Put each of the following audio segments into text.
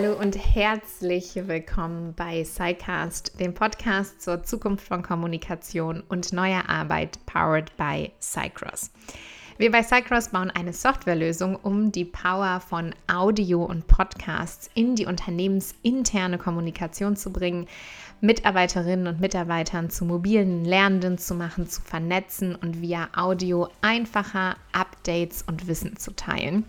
Hallo und herzlich willkommen bei SciCast, dem Podcast zur Zukunft von Kommunikation und neuer Arbeit, powered by Cycross. Wir bei Cycross bauen eine Softwarelösung, um die Power von Audio und Podcasts in die unternehmensinterne Kommunikation zu bringen, Mitarbeiterinnen und Mitarbeitern zu mobilen Lernenden zu machen, zu vernetzen und via Audio einfacher Updates und Wissen zu teilen.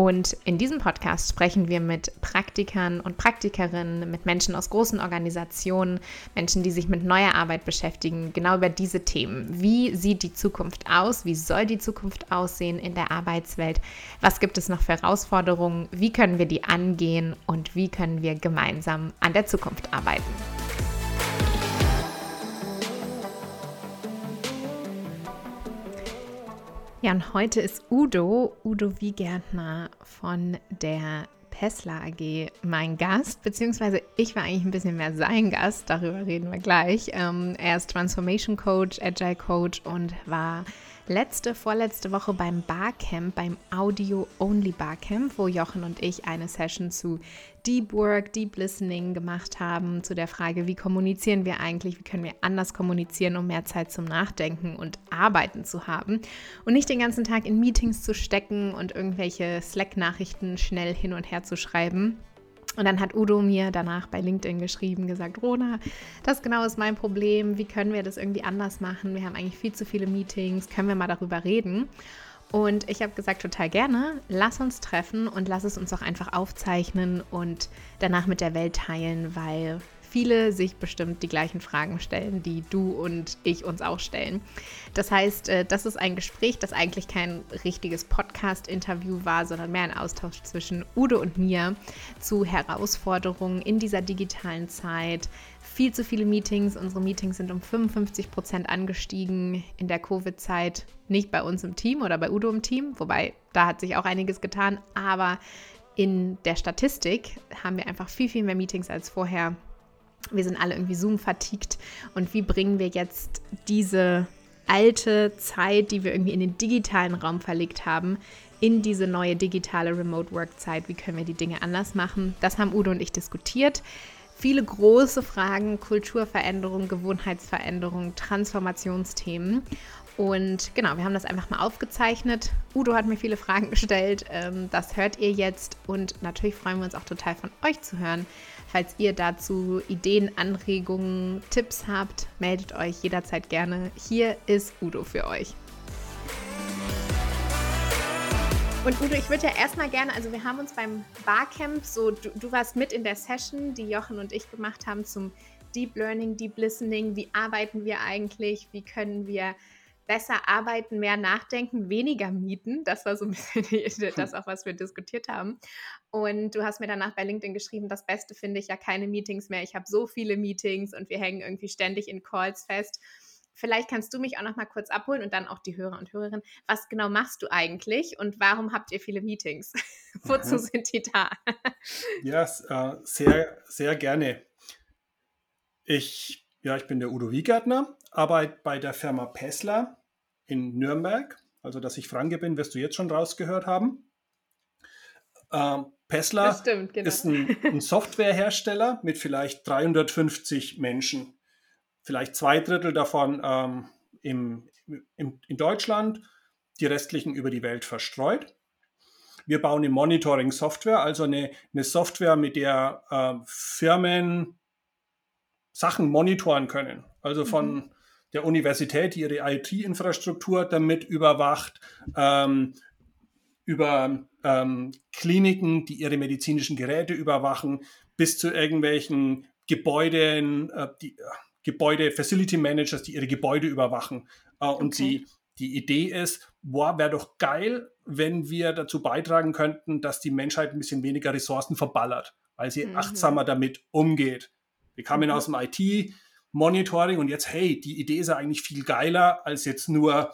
Und in diesem Podcast sprechen wir mit Praktikern und Praktikerinnen, mit Menschen aus großen Organisationen, Menschen, die sich mit neuer Arbeit beschäftigen, genau über diese Themen. Wie sieht die Zukunft aus? Wie soll die Zukunft aussehen in der Arbeitswelt? Was gibt es noch für Herausforderungen? Wie können wir die angehen? Und wie können wir gemeinsam an der Zukunft arbeiten? Ja, und heute ist Udo, Udo Wiegärtner von der Pessler AG mein Gast, beziehungsweise ich war eigentlich ein bisschen mehr sein Gast, darüber reden wir gleich. Ähm, er ist Transformation Coach, Agile Coach und war letzte, vorletzte Woche beim Barcamp, beim Audio-Only Barcamp, wo Jochen und ich eine Session zu Deep Work, Deep Listening gemacht haben, zu der Frage, wie kommunizieren wir eigentlich, wie können wir anders kommunizieren, um mehr Zeit zum Nachdenken und Arbeiten zu haben und nicht den ganzen Tag in Meetings zu stecken und irgendwelche Slack-Nachrichten schnell hin und her zu schreiben und dann hat Udo mir danach bei LinkedIn geschrieben, gesagt, Rona, das genau ist mein Problem. Wie können wir das irgendwie anders machen? Wir haben eigentlich viel zu viele Meetings. Können wir mal darüber reden? Und ich habe gesagt, total gerne, lass uns treffen und lass es uns auch einfach aufzeichnen und danach mit der Welt teilen, weil viele sich bestimmt die gleichen Fragen stellen, die du und ich uns auch stellen. Das heißt, äh, das ist ein Gespräch, das eigentlich kein richtiges Podcast-Interview war, sondern mehr ein Austausch zwischen Udo und mir zu Herausforderungen in dieser digitalen Zeit. Viel zu viele Meetings. Unsere Meetings sind um 55 Prozent angestiegen in der Covid-Zeit. Nicht bei uns im Team oder bei Udo im Team, wobei da hat sich auch einiges getan. Aber in der Statistik haben wir einfach viel, viel mehr Meetings als vorher wir sind alle irgendwie Zoom-fatigued und wie bringen wir jetzt diese alte Zeit, die wir irgendwie in den digitalen Raum verlegt haben, in diese neue digitale Remote-Work-Zeit? Wie können wir die Dinge anders machen? Das haben Udo und ich diskutiert. Viele große Fragen, Kulturveränderung, Gewohnheitsveränderung, Transformationsthemen. Und genau, wir haben das einfach mal aufgezeichnet. Udo hat mir viele Fragen gestellt. Ähm, das hört ihr jetzt. Und natürlich freuen wir uns auch total von euch zu hören. Falls ihr dazu Ideen, Anregungen, Tipps habt, meldet euch jederzeit gerne. Hier ist Udo für euch. Und Udo, ich würde ja erstmal gerne, also wir haben uns beim Barcamp, so du, du, warst mit in der Session, die Jochen und ich gemacht haben zum Deep Learning, Deep Listening. Wie arbeiten wir eigentlich? Wie können wir besser arbeiten, mehr nachdenken, weniger mieten. Das war so ein bisschen das auch, was wir diskutiert haben. Und du hast mir danach bei LinkedIn geschrieben, das Beste finde ich ja keine Meetings mehr. Ich habe so viele Meetings und wir hängen irgendwie ständig in Calls fest. Vielleicht kannst du mich auch noch mal kurz abholen und dann auch die Hörer und Hörerinnen. Was genau machst du eigentlich und warum habt ihr viele Meetings? Wozu mhm. sind die da? ja, äh, sehr, sehr gerne. Ich, ja, ich bin der Udo Wiegärtner, arbeite bei der Firma Pessler in Nürnberg. Also, dass ich Franke bin, wirst du jetzt schon rausgehört haben. Ähm, Pessler stimmt, genau. ist ein, ein Softwarehersteller mit vielleicht 350 Menschen. Vielleicht zwei Drittel davon ähm, im, im, in Deutschland, die restlichen über die Welt verstreut. Wir bauen eine Monitoring-Software, also eine, eine, Software, mit der äh, Firmen Sachen monitoren können. Also von, mhm der Universität, die ihre IT-Infrastruktur damit überwacht, ähm, über ähm, Kliniken, die ihre medizinischen Geräte überwachen, bis zu irgendwelchen Gebäuden, äh, die, äh, Gebäude, Facility Managers, die ihre Gebäude überwachen. Äh, und okay. die, die Idee ist, boah, wäre doch geil, wenn wir dazu beitragen könnten, dass die Menschheit ein bisschen weniger Ressourcen verballert, weil sie mhm. achtsamer damit umgeht. Wir kamen mhm. aus dem IT, Monitoring und jetzt, hey, die Idee ist ja eigentlich viel geiler, als jetzt nur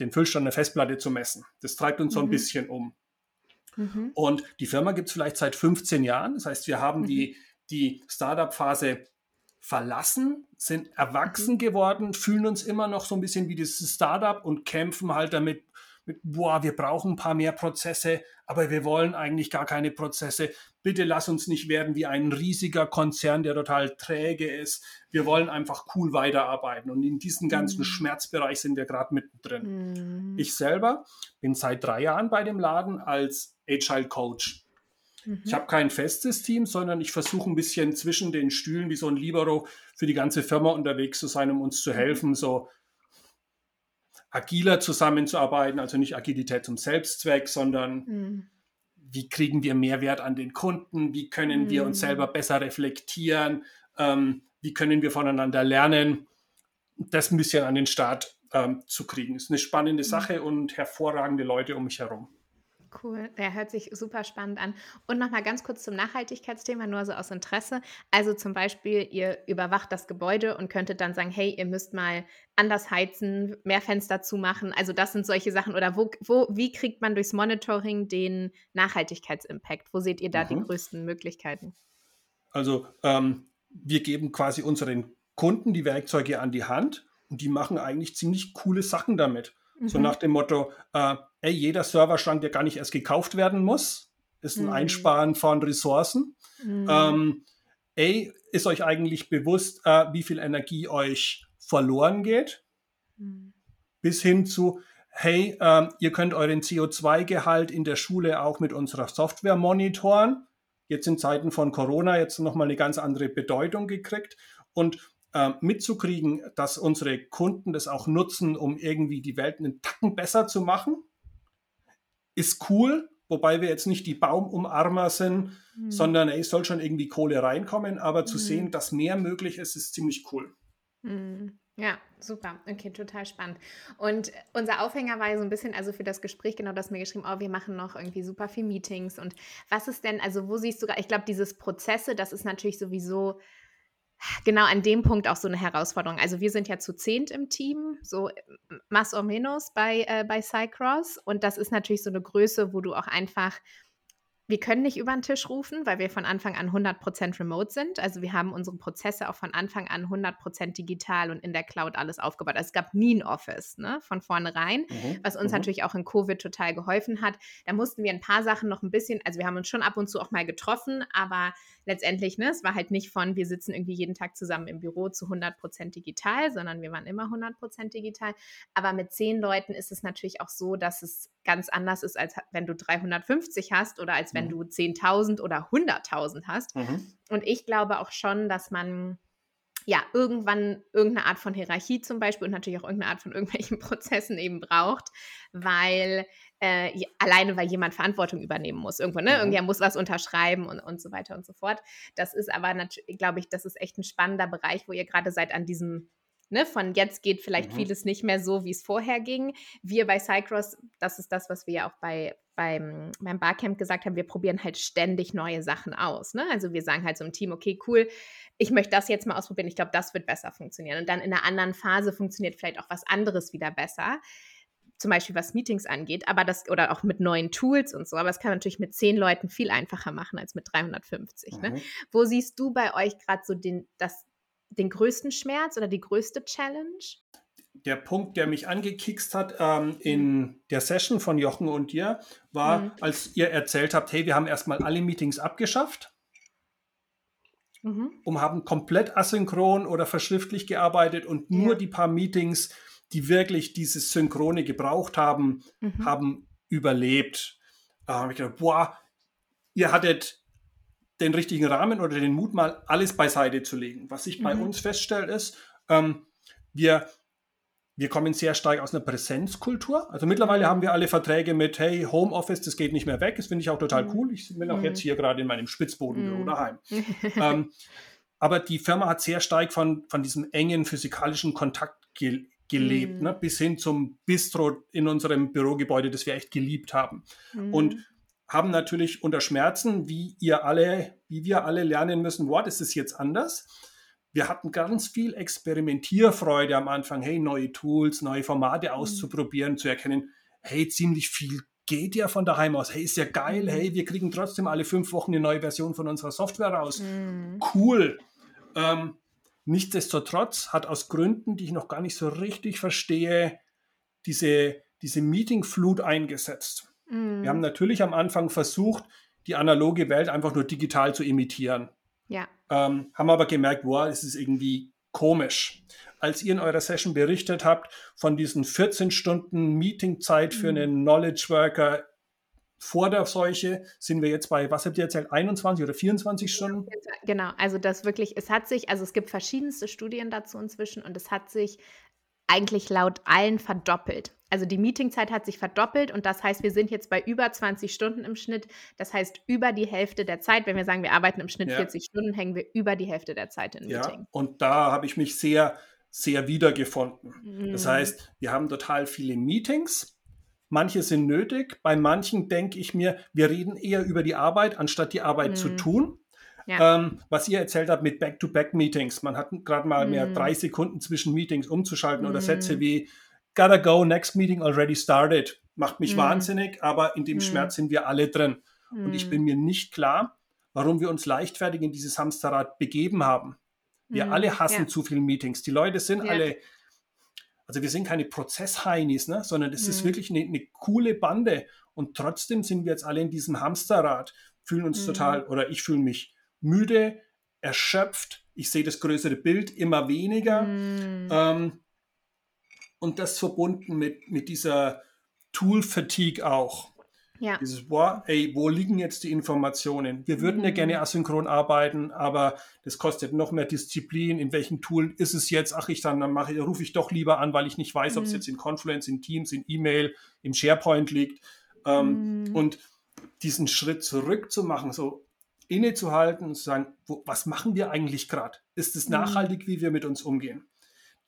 den Füllstand der Festplatte zu messen. Das treibt uns mhm. so ein mhm. bisschen um. Mhm. Und die Firma gibt es vielleicht seit 15 Jahren. Das heißt, wir haben mhm. die, die Startup-Phase verlassen, sind erwachsen mhm. geworden, fühlen uns immer noch so ein bisschen wie dieses Startup und kämpfen halt damit, mit, boah, wir brauchen ein paar mehr Prozesse, aber wir wollen eigentlich gar keine Prozesse. Bitte lass uns nicht werden wie ein riesiger Konzern, der total träge ist. Wir wollen einfach cool weiterarbeiten. Und in diesem ganzen mhm. Schmerzbereich sind wir gerade mittendrin. Mhm. Ich selber bin seit drei Jahren bei dem Laden als Agile Coach. Mhm. Ich habe kein festes Team, sondern ich versuche ein bisschen zwischen den Stühlen wie so ein Libero für die ganze Firma unterwegs zu sein, um uns zu helfen, so agiler zusammenzuarbeiten, also nicht Agilität zum Selbstzweck, sondern mhm. wie kriegen wir Mehrwert an den Kunden, wie können mhm. wir uns selber mhm. besser reflektieren, ähm, wie können wir voneinander lernen, das ein bisschen an den Start ähm, zu kriegen. Ist eine spannende mhm. Sache und hervorragende Leute um mich herum. Cool, der hört sich super spannend an. Und nochmal ganz kurz zum Nachhaltigkeitsthema, nur so aus Interesse. Also zum Beispiel, ihr überwacht das Gebäude und könntet dann sagen, hey, ihr müsst mal anders heizen, mehr Fenster zumachen. Also das sind solche Sachen. Oder wo, wo, wie kriegt man durchs Monitoring den Nachhaltigkeitsimpact? Wo seht ihr da mhm. die größten Möglichkeiten? Also ähm, wir geben quasi unseren Kunden die Werkzeuge an die Hand und die machen eigentlich ziemlich coole Sachen damit. Mhm. So nach dem Motto, äh, ey, jeder Serverschrank, der gar nicht erst gekauft werden muss, ist ein mhm. Einsparen von Ressourcen. Mhm. Ähm, ey, ist euch eigentlich bewusst, äh, wie viel Energie euch verloren geht? Mhm. Bis hin zu, hey, äh, ihr könnt euren CO2-Gehalt in der Schule auch mit unserer Software monitoren. Jetzt in Zeiten von Corona jetzt nochmal eine ganz andere Bedeutung gekriegt. Und äh, mitzukriegen, dass unsere Kunden das auch nutzen, um irgendwie die Welt einen Tacken besser zu machen, ist cool. Wobei wir jetzt nicht die Baumumarmer sind, mhm. sondern es soll schon irgendwie Kohle reinkommen. Aber zu mhm. sehen, dass mehr möglich ist, ist ziemlich cool. Mhm. Ja, super. Okay, total spannend. Und unser Aufhänger war ja so ein bisschen, also für das Gespräch, genau das mir geschrieben, oh, wir machen noch irgendwie super viel Meetings. Und was ist denn, also wo siehst du, ich glaube, dieses Prozesse, das ist natürlich sowieso genau an dem Punkt auch so eine Herausforderung. Also wir sind ja zu zehnt im Team, so más o menos bei, äh, bei Cycross. Und das ist natürlich so eine Größe, wo du auch einfach wir können nicht über den Tisch rufen, weil wir von Anfang an 100% remote sind. Also wir haben unsere Prozesse auch von Anfang an 100% digital und in der Cloud alles aufgebaut. Also es gab nie ein Office ne, von vornherein, mhm. was uns mhm. natürlich auch in Covid total geholfen hat. Da mussten wir ein paar Sachen noch ein bisschen, also wir haben uns schon ab und zu auch mal getroffen, aber letztendlich, ne, es war halt nicht von, wir sitzen irgendwie jeden Tag zusammen im Büro zu 100% digital, sondern wir waren immer 100% digital. Aber mit zehn Leuten ist es natürlich auch so, dass es ganz anders ist, als wenn du 350 hast oder als wenn mhm. du 10.000 oder 100.000 hast. Mhm. Und ich glaube auch schon, dass man ja, irgendwann irgendeine Art von Hierarchie zum Beispiel und natürlich auch irgendeine Art von irgendwelchen Prozessen eben braucht, weil äh, alleine weil jemand Verantwortung übernehmen muss. Irgendwo, ne? Mhm. Irgendwer muss was unterschreiben und, und so weiter und so fort. Das ist aber natürlich, glaube ich, das ist echt ein spannender Bereich, wo ihr gerade seid an diesem Ne, von jetzt geht vielleicht mhm. vieles nicht mehr so, wie es vorher ging. Wir bei Cycross, das ist das, was wir ja auch bei, beim, beim Barcamp gesagt haben, wir probieren halt ständig neue Sachen aus. Ne? Also wir sagen halt so im Team, okay, cool, ich möchte das jetzt mal ausprobieren, ich glaube, das wird besser funktionieren. Und dann in einer anderen Phase funktioniert vielleicht auch was anderes wieder besser. Zum Beispiel was Meetings angeht, aber das, oder auch mit neuen Tools und so, aber das kann man natürlich mit zehn Leuten viel einfacher machen als mit 350. Ne? Mhm. Ne? Wo siehst du bei euch gerade so den, das, den größten Schmerz oder die größte Challenge? Der Punkt, der mich angekickst hat ähm, in mhm. der Session von Jochen und dir, war, mhm. als ihr erzählt habt, hey, wir haben erstmal alle Meetings abgeschafft mhm. und haben komplett asynchron oder verschriftlich gearbeitet und nur ja. die paar Meetings, die wirklich dieses Synchrone gebraucht haben, mhm. haben überlebt. Da habe ich gedacht, boah, ihr hattet den richtigen Rahmen oder den Mut, mal alles beiseite zu legen. Was ich mhm. bei uns feststelle, ist, ähm, wir, wir kommen sehr stark aus einer Präsenzkultur. Also mittlerweile haben wir alle Verträge mit, hey, Homeoffice, das geht nicht mehr weg. Das finde ich auch total mhm. cool. Ich bin auch mhm. jetzt hier gerade in meinem Spitzbodenbüro mhm. daheim. ähm, aber die Firma hat sehr stark von, von diesem engen physikalischen Kontakt ge gelebt, mhm. ne? bis hin zum Bistro in unserem Bürogebäude, das wir echt geliebt haben. Und haben natürlich unter Schmerzen, wie ihr alle, wie wir alle lernen müssen, what, ist es jetzt anders? Wir hatten ganz viel Experimentierfreude am Anfang, hey, neue Tools, neue Formate mhm. auszuprobieren, zu erkennen, hey, ziemlich viel geht ja von daheim aus, hey, ist ja geil, mhm. hey, wir kriegen trotzdem alle fünf Wochen eine neue Version von unserer Software raus. Mhm. Cool. Ähm, nichtsdestotrotz hat aus Gründen, die ich noch gar nicht so richtig verstehe, diese diese Meetingflut eingesetzt. Mhm. Wir haben natürlich am Anfang versucht, die analoge Welt einfach nur digital zu imitieren. Ja. Ähm, haben aber gemerkt, wow, es ist irgendwie komisch. Als ihr in eurer Session berichtet habt von diesen 14 Stunden Meetingzeit für Mhm. einen Knowledge Worker vor der Seuche, sind wir jetzt bei, was habt ihr erzählt, 21 oder 24 Stunden? Genau, also das wirklich, es hat sich, also es gibt verschiedenste Studien dazu inzwischen und es hat sich eigentlich laut allen verdoppelt. Also die Meetingzeit hat sich verdoppelt und das heißt, wir sind jetzt bei über 20 Stunden im Schnitt. Das heißt, über die Hälfte der Zeit, wenn wir sagen, wir arbeiten im Schnitt Ja. 40 Stunden, hängen wir über die Hälfte der Zeit in Ja, Meeting. und da habe ich mich sehr, sehr wiedergefunden. Das Mhm. heißt, wir haben total viele Meetings. Manche sind nötig. Bei manchen denke ich mir, wir reden eher über die Arbeit, anstatt die Arbeit zu Mhm. tun. Ja. Ähm, was ihr erzählt habt mit Back-to-Back-Meetings. Man hat gerade mal mehr Mhm. drei Sekunden zwischen Meetings umzuschalten oder Mhm. Sätze wie Gotta go, next meeting already started. Macht mich Mhm. wahnsinnig, aber in dem Mhm. Schmerz sind wir alle drin. Und ich Mhm. bin mir nicht klar, warum wir uns leichtfertig in dieses Hamsterrad begeben haben. Wir Mhm. alle hassen Ja. zu viele Meetings. Die Leute sind Ja. alle, also wir sind keine Prozessheinis, ne? sondern es ist Mhm. wirklich eine, eine coole Bande. Und trotzdem sind wir jetzt alle in diesem Hamsterrad, fühlen uns Mhm. total, oder ich fühle mich müde, erschöpft. Ich sehe das größere Bild immer weniger. Mhm. Ähm, und das verbunden mit, mit dieser Tool-Fatigue auch. Ja. Dieses, boah, ey, wo liegen jetzt die Informationen? Wir würden ja Mhm. gerne asynchron arbeiten, aber das kostet noch mehr Disziplin. In welchem Tool ist es jetzt? Ach, ich dann, dann mache ich, rufe ich doch lieber an, weil ich nicht weiß, ob es Mhm. jetzt in Confluence, in Teams, in E-Mail, im SharePoint liegt. Ähm, Mhm. Und diesen Schritt zurück zu machen, so innezuhalten und zu sagen, wo, was machen wir eigentlich gerade? Ist es Mhm. nachhaltig, wie wir mit uns umgehen?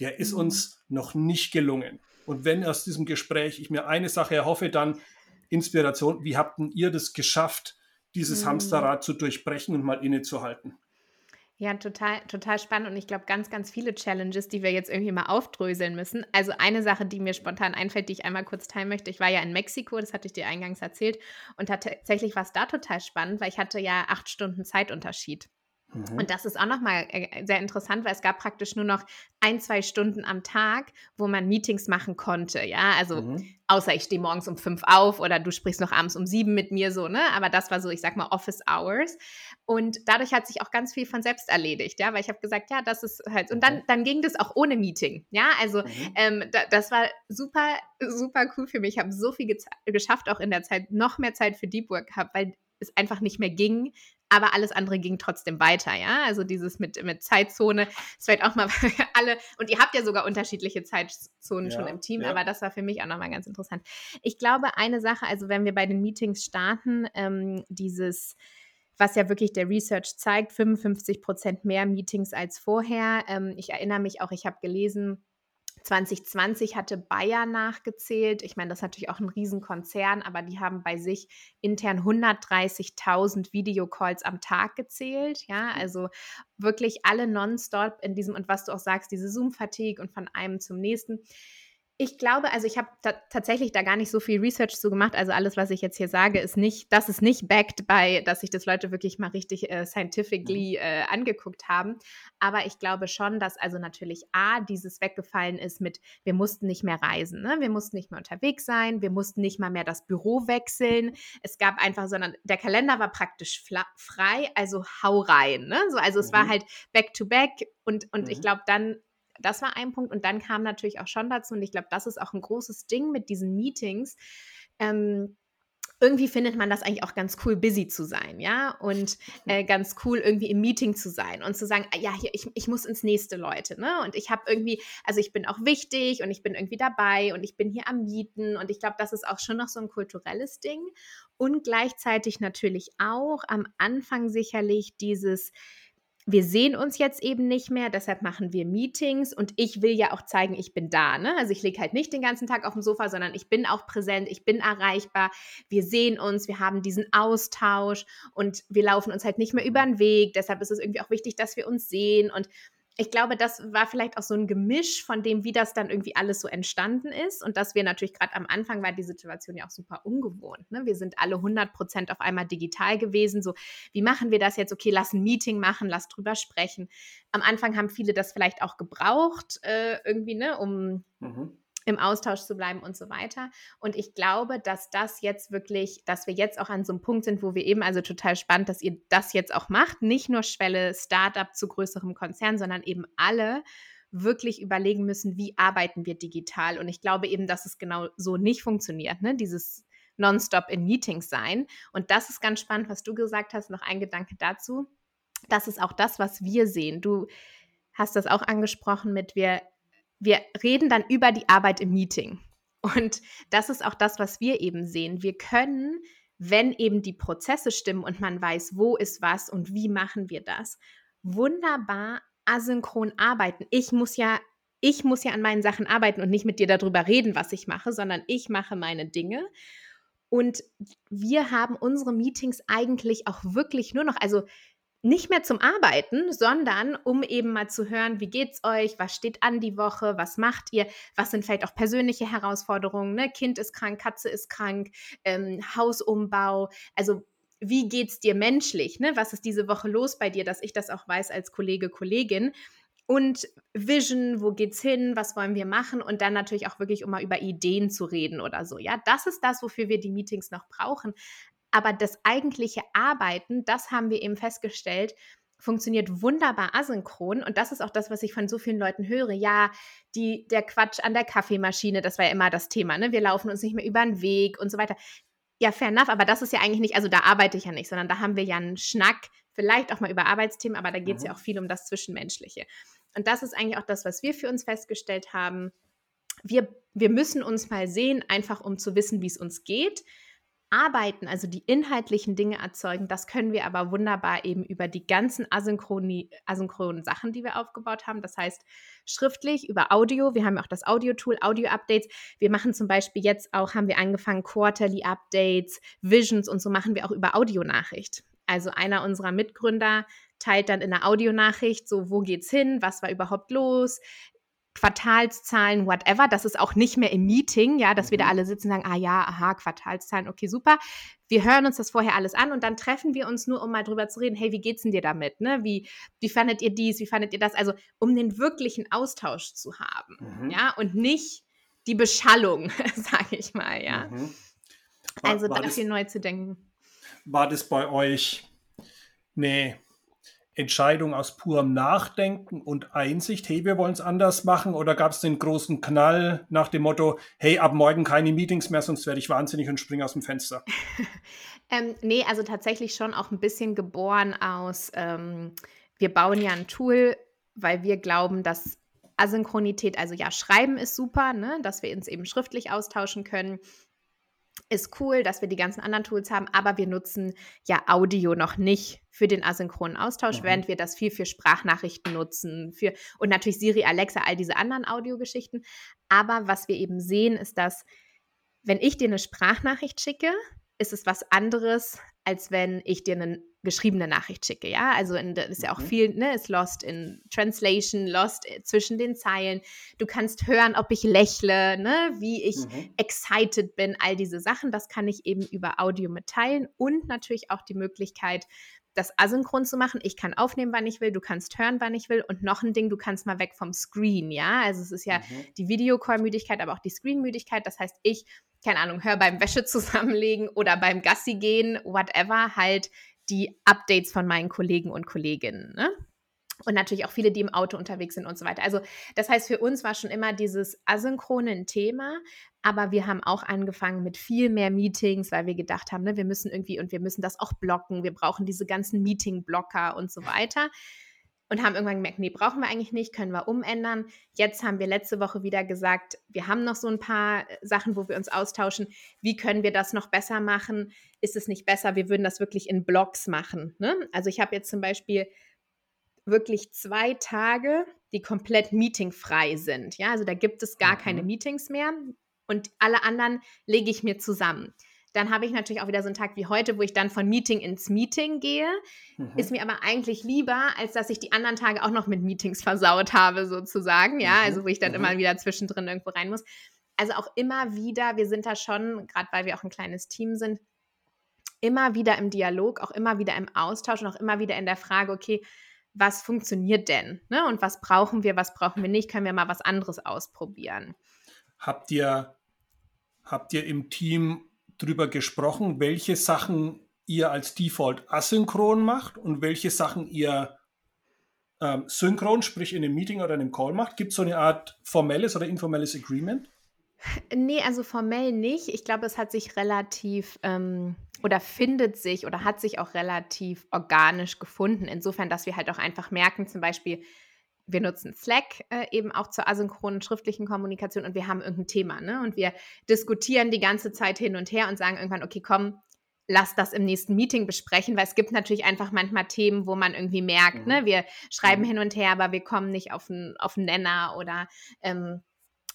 Der ist Mhm. uns noch nicht gelungen. Und wenn aus diesem Gespräch ich mir eine Sache erhoffe, dann Inspiration, wie habt denn ihr das geschafft, dieses Mhm. Hamsterrad zu durchbrechen und mal innezuhalten? Ja, total, total spannend und ich glaube, ganz, ganz viele Challenges, die wir jetzt irgendwie mal aufdröseln müssen. Also eine Sache, die mir spontan einfällt, die ich einmal kurz teilen möchte. Ich war ja in Mexiko, das hatte ich dir eingangs erzählt und tatsächlich war es da total spannend, weil ich hatte ja acht Stunden Zeitunterschied. Mhm. Und das ist auch nochmal äh, sehr interessant, weil es gab praktisch nur noch ein, zwei Stunden am Tag, wo man Meetings machen konnte. Ja, also Mhm. außer ich stehe morgens um fünf auf oder du sprichst noch abends um sieben mit mir so, ne? Aber das war so, ich sag mal, Office Hours. Und dadurch hat sich auch ganz viel von selbst erledigt, ja, weil ich habe gesagt, ja, das ist halt. Und dann, Mhm. dann ging das auch ohne Meeting, ja. Also Mhm. ähm, da, das war super, super cool für mich. Ich habe so viel geschafft, auch in der Zeit, noch mehr Zeit für Deep Work gehabt, weil es einfach nicht mehr ging, aber alles andere ging trotzdem weiter, ja. Also dieses mit, mit Zeitzone, ist vielleicht auch mal alle, und ihr habt ja sogar unterschiedliche Zeitzonen schon Ja, im Team, ja. aber das war für mich auch nochmal ganz interessant. Ich glaube, eine Sache, also wenn wir bei den Meetings starten, ähm, dieses was ja wirklich der Research zeigt, 55 Prozent mehr Meetings als vorher. Ähm, ich erinnere mich auch, ich habe gelesen, 2020 hatte Bayer nachgezählt. Ich meine, das ist natürlich auch ein Riesenkonzern, aber die haben bei sich intern 130.000 Videocalls am Tag gezählt. Ja, also wirklich alle nonstop in diesem und was du auch sagst, diese Zoom-Fatigue und von einem zum nächsten. Ich glaube, also ich habe ta tatsächlich da gar nicht so viel Research zu gemacht. Also alles, was ich jetzt hier sage, ist nicht, das ist nicht backed by, dass sich das Leute wirklich mal richtig äh, scientifically äh, angeguckt haben. Aber ich glaube schon, dass also natürlich A, dieses weggefallen ist mit, wir mussten nicht mehr reisen, ne? wir mussten nicht mehr unterwegs sein, wir mussten nicht mal mehr das Büro wechseln. Es gab einfach, sondern der Kalender war praktisch frei, also hau rein. Ne? So, also es Mhm. war halt back to back und, und ich Mhm. glaube dann, das war ein Punkt. Und dann kam natürlich auch schon dazu, und ich glaube, das ist auch ein großes Ding mit diesen Meetings. Ähm, irgendwie findet man das eigentlich auch ganz cool, busy zu sein, ja, und äh, ganz cool, irgendwie im Meeting zu sein und zu sagen, ah, ja, hier, ich, ich muss ins nächste, Leute, ne, und ich habe irgendwie, also ich bin auch wichtig und ich bin irgendwie dabei und ich bin hier am Mieten und ich glaube, das ist auch schon noch so ein kulturelles Ding und gleichzeitig natürlich auch am Anfang sicherlich dieses, wir sehen uns jetzt eben nicht mehr, deshalb machen wir Meetings und ich will ja auch zeigen, ich bin da. Ne? Also ich lege halt nicht den ganzen Tag auf dem Sofa, sondern ich bin auch präsent, ich bin erreichbar, wir sehen uns, wir haben diesen Austausch und wir laufen uns halt nicht mehr über den Weg. Deshalb ist es irgendwie auch wichtig, dass wir uns sehen und ich glaube, das war vielleicht auch so ein Gemisch von dem, wie das dann irgendwie alles so entstanden ist. Und dass wir natürlich gerade am Anfang war die Situation ja auch super ungewohnt. Ne? Wir sind alle 100 Prozent auf einmal digital gewesen. So, wie machen wir das jetzt? Okay, lass ein Meeting machen, lass drüber sprechen. Am Anfang haben viele das vielleicht auch gebraucht, äh, irgendwie, ne, um Mhm. Im Austausch zu bleiben und so weiter. Und ich glaube, dass das jetzt wirklich, dass wir jetzt auch an so einem Punkt sind, wo wir eben, also total spannend, dass ihr das jetzt auch macht, nicht nur Schwelle Startup zu größerem Konzern, sondern eben alle wirklich überlegen müssen, wie arbeiten wir digital. Und ich glaube eben, dass es genau so nicht funktioniert, ne? dieses nonstop in Meetings sein. Und das ist ganz spannend, was du gesagt hast. Noch ein Gedanke dazu. Das ist auch das, was wir sehen. Du hast das auch angesprochen mit wir wir reden dann über die Arbeit im Meeting. Und das ist auch das, was wir eben sehen. Wir können, wenn eben die Prozesse stimmen und man weiß, wo ist was und wie machen wir das, wunderbar asynchron arbeiten. Ich muss ja ich muss ja an meinen Sachen arbeiten und nicht mit dir darüber reden, was ich mache, sondern ich mache meine Dinge. Und wir haben unsere Meetings eigentlich auch wirklich nur noch, also nicht mehr zum Arbeiten, sondern um eben mal zu hören, wie geht's euch, was steht an die Woche, was macht ihr, was sind vielleicht auch persönliche Herausforderungen, ne? Kind ist krank, Katze ist krank, ähm, Hausumbau, also wie geht's dir menschlich, ne? Was ist diese Woche los bei dir, dass ich das auch weiß als Kollege, Kollegin und Vision, wo geht's hin, was wollen wir machen und dann natürlich auch wirklich, um mal über Ideen zu reden oder so. Ja, das ist das, wofür wir die Meetings noch brauchen. Aber das eigentliche Arbeiten, das haben wir eben festgestellt, funktioniert wunderbar asynchron. Und das ist auch das, was ich von so vielen Leuten höre. Ja, die, der Quatsch an der Kaffeemaschine, das war ja immer das Thema. Ne? Wir laufen uns nicht mehr über den Weg und so weiter. Ja, fair enough, aber das ist ja eigentlich nicht, also da arbeite ich ja nicht, sondern da haben wir ja einen Schnack, vielleicht auch mal über Arbeitsthemen, aber da geht es mhm. ja auch viel um das Zwischenmenschliche. Und das ist eigentlich auch das, was wir für uns festgestellt haben. Wir, wir müssen uns mal sehen, einfach um zu wissen, wie es uns geht Arbeiten, also die inhaltlichen Dinge erzeugen, das können wir aber wunderbar eben über die ganzen asynchronen Sachen, die wir aufgebaut haben. Das heißt, schriftlich über Audio. Wir haben auch das Audio-Tool, Audio-Updates. Wir machen zum Beispiel jetzt auch, haben wir angefangen, Quarterly-Updates, Visions und so machen wir auch über Audionachricht. Also einer unserer Mitgründer teilt dann in der Audionachricht so, wo geht's hin, was war überhaupt los, Quartalszahlen, whatever. Das ist auch nicht mehr im Meeting, ja, dass wir da mhm. alle sitzen und sagen, ah ja, aha, Quartalszahlen, okay, super. Wir hören uns das vorher alles an und dann treffen wir uns nur, um mal drüber zu reden, hey, wie geht's denn dir damit? Ne? Wie, wie fandet ihr dies, wie fandet ihr das? Also, um den wirklichen Austausch zu haben, mhm. ja, und nicht die Beschallung, sage ich mal, ja. Mhm. War, also war dafür das, neu zu denken. War das bei euch Nee. Entscheidung aus purem Nachdenken und Einsicht, hey, wir wollen es anders machen? Oder gab es den großen Knall nach dem Motto, hey, ab morgen keine Meetings mehr, sonst werde ich wahnsinnig und springe aus dem Fenster? ähm, nee, also tatsächlich schon auch ein bisschen geboren aus, ähm, wir bauen ja ein Tool, weil wir glauben, dass Asynchronität, also ja, Schreiben ist super, ne, dass wir uns eben schriftlich austauschen können ist cool, dass wir die ganzen anderen Tools haben, aber wir nutzen ja Audio noch nicht für den asynchronen Austausch, mhm. während wir das viel für Sprachnachrichten nutzen, für und natürlich Siri, Alexa, all diese anderen Audiogeschichten. Aber was wir eben sehen, ist, dass wenn ich dir eine Sprachnachricht schicke, ist es was anderes, als wenn ich dir eine geschriebene Nachricht schicke, ja. Also in, das ist ja auch mhm. viel, ne, ist lost in Translation, lost äh, zwischen den Zeilen. Du kannst hören, ob ich lächle, ne, wie ich mhm. excited bin, all diese Sachen. Das kann ich eben über Audio mitteilen und natürlich auch die Möglichkeit, das asynchron zu machen. Ich kann aufnehmen, wann ich will, du kannst hören, wann ich will. Und noch ein Ding, du kannst mal weg vom Screen, ja. Also es ist ja mhm. die Videocall-Müdigkeit, aber auch die Screen-Müdigkeit. Das heißt, ich, keine Ahnung, höre beim Wäsche zusammenlegen oder beim Gassi gehen, whatever, halt die Updates von meinen Kollegen und Kolleginnen. Ne? Und natürlich auch viele, die im Auto unterwegs sind und so weiter. Also, das heißt, für uns war schon immer dieses Asynchrone ein Thema, aber wir haben auch angefangen mit viel mehr Meetings, weil wir gedacht haben, ne, wir müssen irgendwie und wir müssen das auch blocken. Wir brauchen diese ganzen Meeting-Blocker und so weiter. Und haben irgendwann gemerkt, nee, brauchen wir eigentlich nicht, können wir umändern. Jetzt haben wir letzte Woche wieder gesagt, wir haben noch so ein paar äh, Sachen, wo wir uns austauschen. Wie können wir das noch besser machen? Ist es nicht besser, wir würden das wirklich in Blocks machen? Ne? Also ich habe jetzt zum Beispiel wirklich zwei Tage, die komplett meetingfrei sind. Ja, also da gibt es gar mhm. keine Meetings mehr und alle anderen lege ich mir zusammen. Dann habe ich natürlich auch wieder so einen Tag wie heute, wo ich dann von Meeting ins Meeting gehe. Mhm. Ist mir aber eigentlich lieber, als dass ich die anderen Tage auch noch mit Meetings versaut habe, sozusagen. Ja, mhm. also wo ich dann mhm. immer wieder zwischendrin irgendwo rein muss. Also auch immer wieder, wir sind da schon, gerade weil wir auch ein kleines Team sind, immer wieder im Dialog, auch immer wieder im Austausch und auch immer wieder in der Frage, okay, was funktioniert denn? Ne? Und was brauchen wir, was brauchen wir nicht? Können wir mal was anderes ausprobieren? habt ihr, habt ihr im Team darüber gesprochen, welche Sachen ihr als Default asynchron macht und welche Sachen ihr ähm, synchron, sprich in einem Meeting oder in einem Call macht? Gibt es so eine Art formelles oder informelles Agreement? Nee, also formell nicht. Ich glaube, es hat sich relativ ähm, oder findet sich oder hat sich auch relativ organisch gefunden. Insofern, dass wir halt auch einfach merken, zum Beispiel, wir nutzen Slack äh, eben auch zur asynchronen schriftlichen Kommunikation und wir haben irgendein Thema, ne? Und wir diskutieren die ganze Zeit hin und her und sagen irgendwann, okay, komm, lass das im nächsten Meeting besprechen, weil es gibt natürlich einfach manchmal Themen, wo man irgendwie merkt, ne, mhm. ne, wir schreiben mhm. hin und her, aber wir kommen nicht auf einen, auf einen Nenner oder ähm,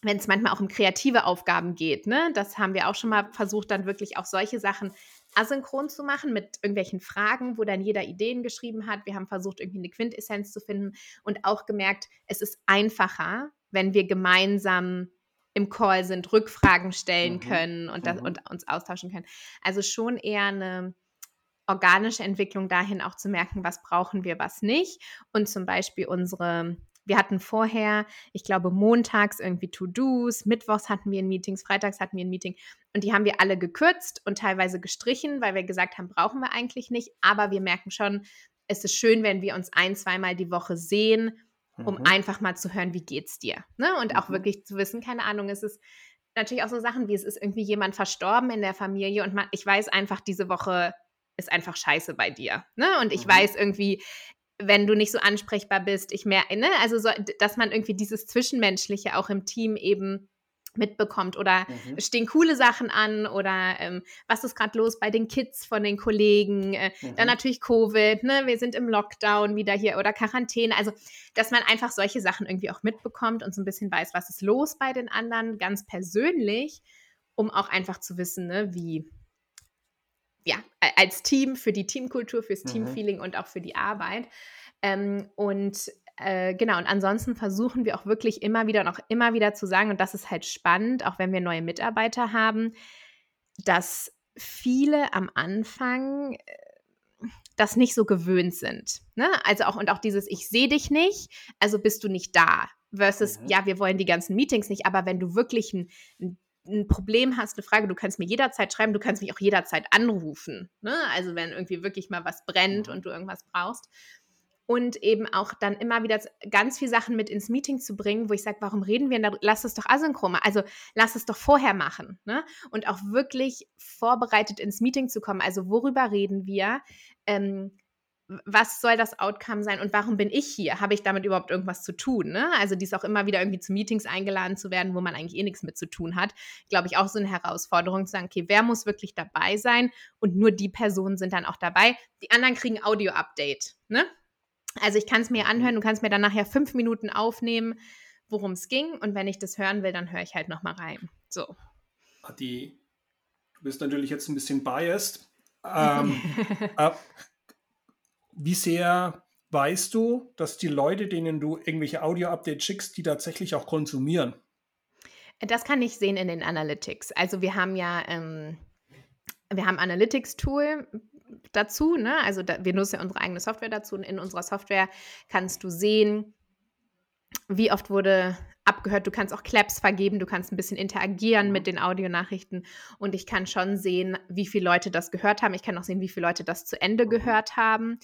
wenn es manchmal auch um kreative Aufgaben geht, ne, das haben wir auch schon mal versucht, dann wirklich auch solche Sachen asynchron zu machen mit irgendwelchen Fragen, wo dann jeder Ideen geschrieben hat. Wir haben versucht, irgendwie eine Quintessenz zu finden und auch gemerkt, es ist einfacher, wenn wir gemeinsam im Call sind, Rückfragen stellen mhm. können und, das, mhm. und uns austauschen können. Also schon eher eine organische Entwicklung dahin auch zu merken, was brauchen wir, was nicht. Und zum Beispiel unsere, wir hatten vorher, ich glaube, montags irgendwie To-Dos, mittwochs hatten wir ein Meeting, freitags hatten wir ein Meeting und die haben wir alle gekürzt und teilweise gestrichen, weil wir gesagt haben, brauchen wir eigentlich nicht. Aber wir merken schon, es ist schön, wenn wir uns ein, zweimal die Woche sehen um mhm. einfach mal zu hören, wie geht's dir. Ne? Und auch mhm. wirklich zu wissen, keine Ahnung, es ist natürlich auch so Sachen wie, es ist irgendwie jemand verstorben in der Familie und man, ich weiß einfach, diese Woche ist einfach scheiße bei dir. Ne? Und ich mhm. weiß irgendwie, wenn du nicht so ansprechbar bist, ich mehr, ne? also so, dass man irgendwie dieses Zwischenmenschliche auch im Team eben mitbekommt oder mhm. stehen coole Sachen an oder ähm, was ist gerade los bei den Kids von den Kollegen, äh, mhm. dann natürlich Covid, ne, wir sind im Lockdown wieder hier oder Quarantäne, also dass man einfach solche Sachen irgendwie auch mitbekommt und so ein bisschen weiß, was ist los bei den anderen, ganz persönlich, um auch einfach zu wissen, ne, wie ja, als Team, für die Teamkultur, fürs mhm. Teamfeeling und auch für die Arbeit. Ähm, und äh, genau, und ansonsten versuchen wir auch wirklich immer wieder und auch immer wieder zu sagen, und das ist halt spannend, auch wenn wir neue Mitarbeiter haben, dass viele am Anfang äh, das nicht so gewöhnt sind. Ne? Also auch und auch dieses Ich sehe dich nicht, also bist du nicht da. Versus, mhm. ja, wir wollen die ganzen Meetings nicht, aber wenn du wirklich ein, ein ein Problem hast, eine Frage, du kannst mir jederzeit schreiben, du kannst mich auch jederzeit anrufen. Ne? Also wenn irgendwie wirklich mal was brennt und du irgendwas brauchst und eben auch dann immer wieder ganz viele Sachen mit ins Meeting zu bringen, wo ich sage, warum reden wir? Da, lass es doch asynchron Also lass es doch vorher machen. Ne? Und auch wirklich vorbereitet ins Meeting zu kommen. Also worüber reden wir? Ähm, was soll das Outcome sein und warum bin ich hier? Habe ich damit überhaupt irgendwas zu tun? Ne? Also dies auch immer wieder irgendwie zu Meetings eingeladen zu werden, wo man eigentlich eh nichts mit zu tun hat, glaube ich auch so eine Herausforderung zu sagen, okay, wer muss wirklich dabei sein? Und nur die Personen sind dann auch dabei. Die anderen kriegen Audio-Update. Ne? Also ich kann es mir anhören, du kannst mir dann nachher fünf Minuten aufnehmen, worum es ging. Und wenn ich das hören will, dann höre ich halt nochmal rein. So. Die, du bist natürlich jetzt ein bisschen biased. Ähm, äh, wie sehr weißt du, dass die Leute, denen du irgendwelche Audio-Updates schickst, die tatsächlich auch konsumieren? Das kann ich sehen in den Analytics. Also wir haben ja, ähm, wir haben Analytics-Tool dazu. Ne? Also da, wir nutzen ja unsere eigene Software dazu und in unserer Software kannst du sehen, wie oft wurde abgehört. Du kannst auch Claps vergeben, du kannst ein bisschen interagieren mhm. mit den Audionachrichten und ich kann schon sehen, wie viele Leute das gehört haben. Ich kann auch sehen, wie viele Leute das zu Ende gehört haben.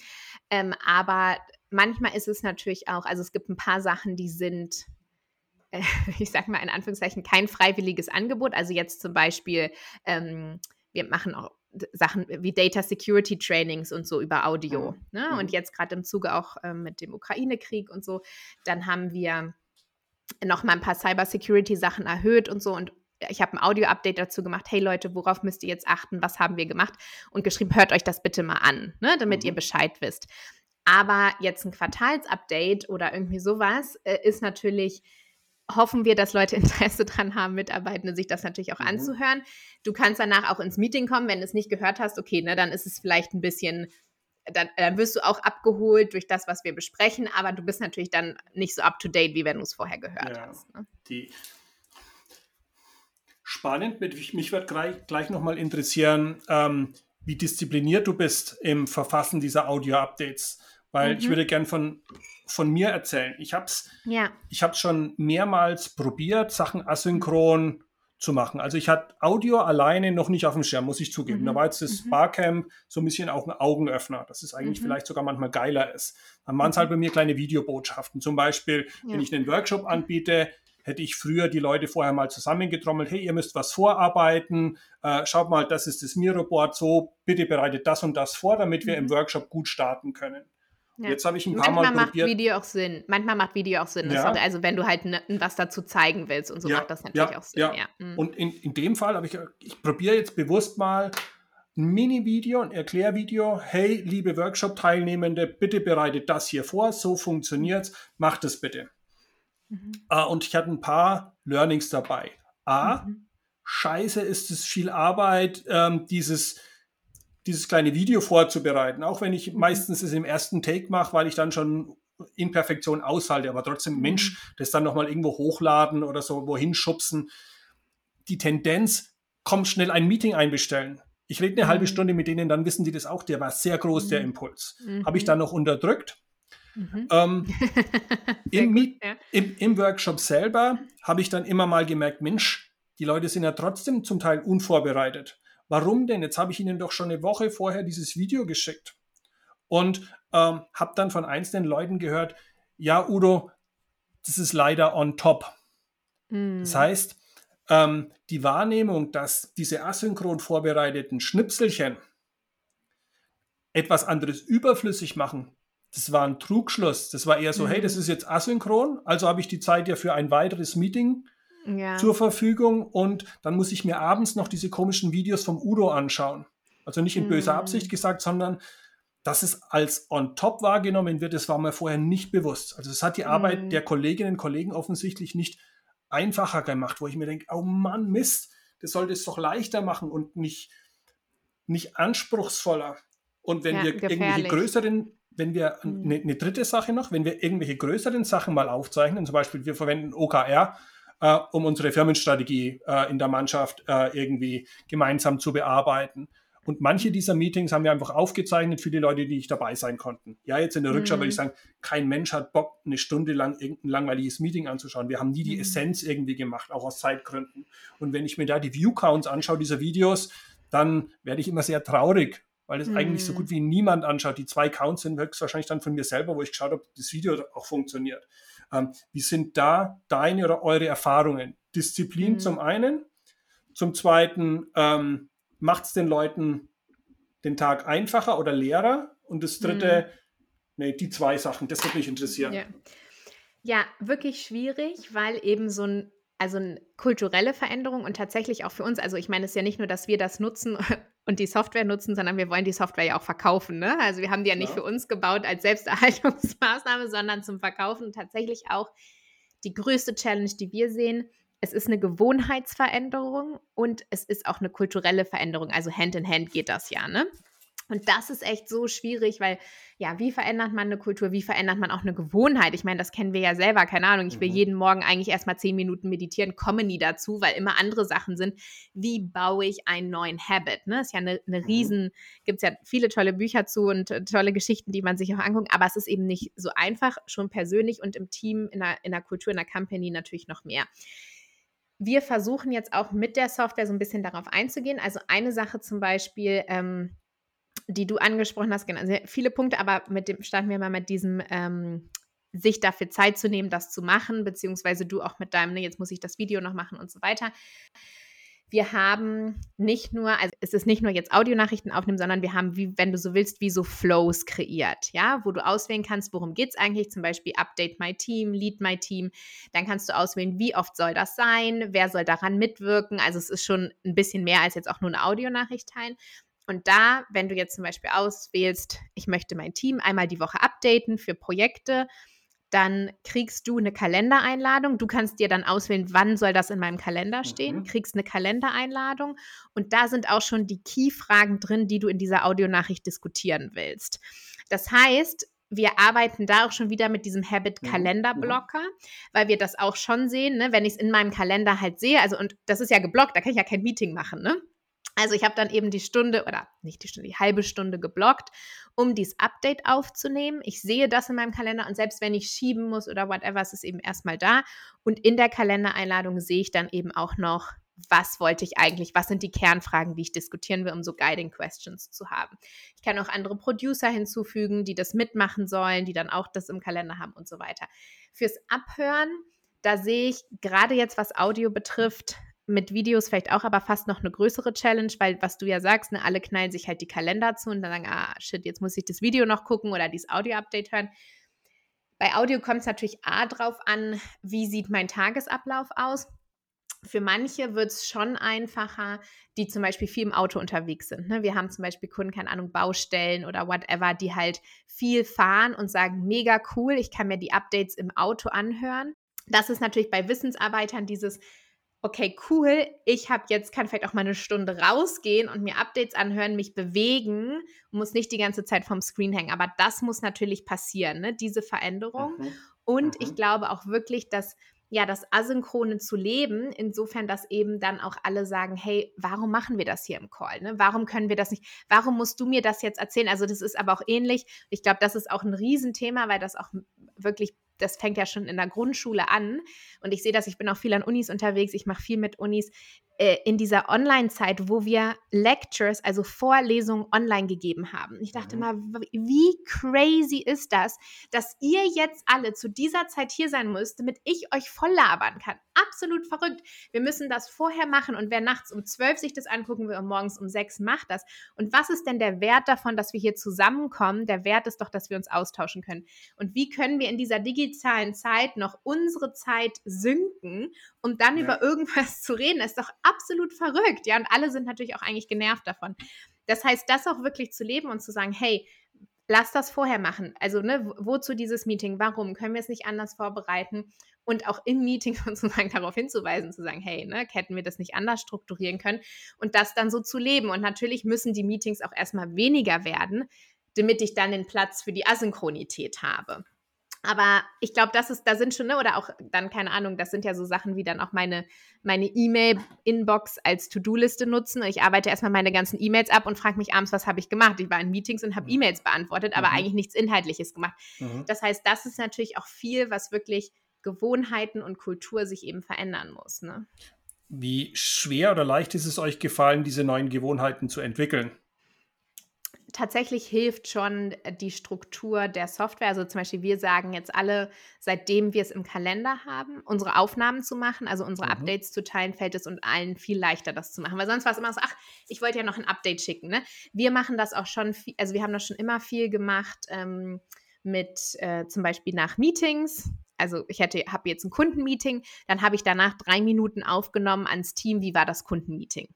Ähm, aber manchmal ist es natürlich auch, also es gibt ein paar Sachen, die sind äh, ich sage mal in Anführungszeichen, kein freiwilliges Angebot. Also jetzt zum Beispiel, ähm, wir machen auch Sachen wie Data Security Trainings und so über Audio. Mhm. Ne? Und mhm. jetzt gerade im Zuge auch ähm, mit dem Ukraine-Krieg und so, dann haben wir noch mal ein paar Cyber Security Sachen erhöht und so und ich habe ein Audio-Update dazu gemacht. Hey Leute, worauf müsst ihr jetzt achten? Was haben wir gemacht? Und geschrieben, hört euch das bitte mal an, ne? damit mhm. ihr Bescheid wisst. Aber jetzt ein Quartalsupdate oder irgendwie sowas äh, ist natürlich hoffen wir, dass Leute Interesse dran haben, Mitarbeitende sich das natürlich auch mhm. anzuhören. Du kannst danach auch ins Meeting kommen, wenn du es nicht gehört hast, okay, ne, dann ist es vielleicht ein bisschen, dann, dann wirst du auch abgeholt durch das, was wir besprechen, aber du bist natürlich dann nicht so up to date, wie wenn du es vorher gehört ja, hast. Ne? Die Spannend, mich wird gleich, gleich nochmal interessieren, ähm, wie diszipliniert du bist im Verfassen dieser Audio-Updates weil mhm. ich würde gern von, von mir erzählen. Ich habe es ja. schon mehrmals probiert, Sachen asynchron zu machen. Also ich hatte Audio alleine noch nicht auf dem Schirm, muss ich zugeben. Mhm. Da war jetzt das mhm. Barcamp so ein bisschen auch ein Augenöffner, dass es eigentlich mhm. vielleicht sogar manchmal geiler ist. Dann waren es halt bei mir kleine Videobotschaften. Zum Beispiel, ja. wenn ich einen Workshop anbiete, hätte ich früher die Leute vorher mal zusammengetrommelt, hey, ihr müsst was vorarbeiten, äh, schaut mal, das ist das Miro-Board so, bitte bereitet das und das vor, damit wir im mhm. Workshop gut starten können. Ja. Jetzt habe ich ein paar Manchmal Mal probiert. macht Video auch Sinn. Manchmal macht Video auch Sinn. Ja. Auch, also wenn du halt ne, was dazu zeigen willst und so ja. macht das natürlich auch Sinn. Ja. Mhm. Und in, in dem Fall habe ich, ich probiere jetzt bewusst mal ein Mini-Video, ein Erklärvideo. Hey, liebe Workshop-Teilnehmende, bitte bereitet das hier vor. So funktioniert es. Macht es bitte. Mhm. Uh, und ich hatte ein paar Learnings dabei. A, mhm. scheiße ist es viel Arbeit, ähm, dieses dieses kleine Video vorzubereiten, auch wenn ich mhm. meistens es im ersten Take mache, weil ich dann schon Imperfektion aushalte, aber trotzdem mhm. Mensch, das dann nochmal irgendwo hochladen oder so wohin schubsen. Die Tendenz, kommt schnell ein Meeting einbestellen. Ich rede eine mhm. halbe Stunde mit denen, dann wissen die das auch, der war sehr groß, mhm. der Impuls. Mhm. Habe ich dann noch unterdrückt. Mhm. Ähm, im, gut, ja. im, im, Workshop selber habe ich dann immer mal gemerkt, Mensch, die Leute sind ja trotzdem zum Teil unvorbereitet. Warum denn? Jetzt habe ich Ihnen doch schon eine Woche vorher dieses Video geschickt und ähm, habe dann von einzelnen Leuten gehört, ja, Udo, das ist leider on top. Mm. Das heißt, ähm, die Wahrnehmung, dass diese asynchron vorbereiteten Schnipselchen etwas anderes überflüssig machen, das war ein Trugschluss. Das war eher so, mm. hey, das ist jetzt asynchron, also habe ich die Zeit ja für ein weiteres Meeting ja. zur Verfügung und dann muss ich mir abends noch diese komischen Videos vom Udo anschauen. Also nicht in mhm. böser Absicht gesagt, sondern dass es als on top wahrgenommen wird, das war mir vorher nicht bewusst. Also es hat die Arbeit mhm. der Kolleginnen und Kollegen offensichtlich nicht einfacher gemacht, wo ich mir denke, oh Mann, Mist, das sollte es doch leichter machen und nicht, nicht anspruchsvoller. Und wenn ja, wir gefährlich. irgendwelche größeren, wenn wir eine mhm. ne dritte Sache noch, wenn wir irgendwelche größeren Sachen mal aufzeichnen, zum Beispiel wir verwenden OKR, äh, um unsere Firmenstrategie äh, in der Mannschaft äh, irgendwie gemeinsam zu bearbeiten. Und manche dieser Meetings haben wir einfach aufgezeichnet für die Leute, die nicht dabei sein konnten. Ja, jetzt in der Rückschau mhm. würde ich sagen, kein Mensch hat Bock, eine Stunde lang irgendein langweiliges Meeting anzuschauen. Wir haben nie die mhm. Essenz irgendwie gemacht, auch aus Zeitgründen. Und wenn ich mir da die View-Counts anschaue, dieser Videos, dann werde ich immer sehr traurig, weil es mhm. eigentlich so mhm. gut wie niemand anschaut. Die zwei Counts sind höchstwahrscheinlich dann von mir selber, wo ich geschaut habe, ob das Video auch funktioniert. Ähm, wie sind da deine oder eure Erfahrungen? Disziplin mhm. zum einen, zum zweiten ähm, macht es den Leuten den Tag einfacher oder leerer und das dritte, mhm. nee, die zwei Sachen, das würde mich interessieren. Ja. ja, wirklich schwierig, weil eben so ein also eine kulturelle Veränderung und tatsächlich auch für uns, also ich meine, es ist ja nicht nur, dass wir das nutzen und die Software nutzen, sondern wir wollen die Software ja auch verkaufen. Ne? Also wir haben die ja nicht ja. für uns gebaut als Selbsterhaltungsmaßnahme, sondern zum Verkaufen. tatsächlich auch die größte Challenge, die wir sehen, es ist eine Gewohnheitsveränderung und es ist auch eine kulturelle Veränderung. Also Hand in Hand geht das ja, ne? Und das ist echt so schwierig, weil ja, wie verändert man eine Kultur? Wie verändert man auch eine Gewohnheit? Ich meine, das kennen wir ja selber, keine Ahnung. Ich will mhm. jeden Morgen eigentlich erstmal zehn Minuten meditieren, komme nie dazu, weil immer andere Sachen sind. Wie baue ich einen neuen Habit? Ne? Ist ja eine, eine mhm. riesen, gibt es ja viele tolle Bücher zu und äh, tolle Geschichten, die man sich auch anguckt, aber es ist eben nicht so einfach, schon persönlich und im Team, in der, in der Kultur, in der Company natürlich noch mehr wir versuchen jetzt auch mit der Software so ein bisschen darauf einzugehen. Also eine Sache zum Beispiel, ähm, die du angesprochen hast, genau, sehr viele Punkte, aber mit dem starten wir mal mit diesem, ähm, sich dafür Zeit zu nehmen, das zu machen, beziehungsweise du auch mit deinem, ne, jetzt muss ich das Video noch machen und so weiter. Wir haben nicht nur, also es ist nicht nur jetzt Audionachrichten aufnehmen, sondern wir haben, wie, wenn du so willst, wie so Flows kreiert, ja, wo du auswählen kannst, worum geht es eigentlich, zum Beispiel Update My Team, Lead My Team. Dann kannst du auswählen, wie oft soll das sein, wer soll daran mitwirken. Also es ist schon ein bisschen mehr als jetzt auch nur eine Audionachricht teilen. Und da, wenn du jetzt zum Beispiel auswählst, ich möchte mein Team einmal die Woche updaten für Projekte, dann kriegst du eine Kalendereinladung. Du kannst dir dann auswählen, wann soll das in meinem Kalender stehen. Mhm. Kriegst eine Kalendereinladung und da sind auch schon die Key-Fragen drin, die du in dieser Audionachricht diskutieren willst. Das heißt, wir arbeiten da auch schon wieder mit diesem Habit-Kalender-Blocker, mhm. weil wir das auch schon sehen, ne? wenn ich es in meinem Kalender halt sehe, also und das ist ja geblockt, da kann ich ja kein Meeting machen, ne? Also ich habe dann eben die Stunde oder nicht die Stunde, die halbe Stunde geblockt, um dieses Update aufzunehmen. Ich sehe das in meinem Kalender und selbst wenn ich schieben muss oder whatever, ist es eben erstmal da. Und in der Kalendereinladung sehe ich dann eben auch noch, was wollte ich eigentlich, was sind die Kernfragen, die ich diskutieren will, um so Guiding Questions zu haben. Ich kann auch andere Producer hinzufügen, die das mitmachen sollen, die dann auch das im Kalender haben und so weiter. Fürs Abhören, da sehe ich gerade jetzt, was Audio betrifft, mit Videos vielleicht auch, aber fast noch eine größere Challenge, weil was du ja sagst, ne, alle knallen sich halt die Kalender zu und dann sagen, ah, shit, jetzt muss ich das Video noch gucken oder dieses Audio-Update hören. Bei Audio kommt es natürlich A drauf an, wie sieht mein Tagesablauf aus. Für manche wird es schon einfacher, die zum Beispiel viel im Auto unterwegs sind. Ne? Wir haben zum Beispiel Kunden, keine Ahnung, Baustellen oder whatever, die halt viel fahren und sagen, mega cool, ich kann mir die Updates im Auto anhören. Das ist natürlich bei Wissensarbeitern dieses, okay, cool, ich habe jetzt, kann vielleicht auch mal eine Stunde rausgehen und mir Updates anhören, mich bewegen, muss nicht die ganze Zeit vom Screen hängen. Aber das muss natürlich passieren, ne? diese Veränderung. Mhm. Und mhm. ich glaube auch wirklich, dass ja, das Asynchrone zu leben, insofern, dass eben dann auch alle sagen, hey, warum machen wir das hier im Call? Ne? Warum können wir das nicht? Warum musst du mir das jetzt erzählen? Also das ist aber auch ähnlich. Ich glaube, das ist auch ein Riesenthema, weil das auch wirklich das fängt ja schon in der Grundschule an. Und ich sehe das, ich bin auch viel an Unis unterwegs, ich mache viel mit Unis äh, in dieser Online-Zeit, wo wir Lectures, also Vorlesungen online gegeben haben. Ich dachte mhm. mal, wie crazy ist das, dass ihr jetzt alle zu dieser Zeit hier sein müsst, damit ich euch voll labern kann. Absolut verrückt. Wir müssen das vorher machen und wer nachts um zwölf sich das angucken will und morgens um sechs macht das. Und was ist denn der Wert davon, dass wir hier zusammenkommen? Der Wert ist doch, dass wir uns austauschen können. Und wie können wir in dieser digitalen Zeit noch unsere Zeit sinken, um dann ja. über irgendwas zu reden? Ist doch absolut verrückt. Ja, und alle sind natürlich auch eigentlich genervt davon. Das heißt, das auch wirklich zu leben und zu sagen, hey, lass das vorher machen. Also, ne, wozu dieses Meeting? Warum? Können wir es nicht anders vorbereiten? Und auch im Meeting sozusagen darauf hinzuweisen, zu sagen, hey, ne, hätten wir das nicht anders strukturieren können und das dann so zu leben. Und natürlich müssen die Meetings auch erstmal weniger werden, damit ich dann den Platz für die Asynchronität habe. Aber ich glaube, das ist, da sind schon, ne, oder auch dann, keine Ahnung, das sind ja so Sachen wie dann auch meine, meine E-Mail-Inbox als To-Do-Liste nutzen. Ich arbeite erstmal meine ganzen E-Mails ab und frage mich abends, was habe ich gemacht? Ich war in Meetings und habe mhm. E-Mails beantwortet, aber mhm. eigentlich nichts Inhaltliches gemacht. Mhm. Das heißt, das ist natürlich auch viel, was wirklich Gewohnheiten und Kultur sich eben verändern muss. Ne? Wie schwer oder leicht ist es euch gefallen, diese neuen Gewohnheiten zu entwickeln? Tatsächlich hilft schon die Struktur der Software. Also zum Beispiel, wir sagen jetzt alle, seitdem wir es im Kalender haben, unsere Aufnahmen zu machen, also unsere mhm. Updates zu teilen, fällt es uns allen viel leichter, das zu machen. Weil sonst war es immer so, ach, ich wollte ja noch ein Update schicken. Ne? Wir machen das auch schon, viel, also wir haben das schon immer viel gemacht ähm, mit äh, zum Beispiel nach Meetings. Also ich hätte, habe jetzt ein Kundenmeeting, dann habe ich danach drei Minuten aufgenommen ans Team, wie war das Kundenmeeting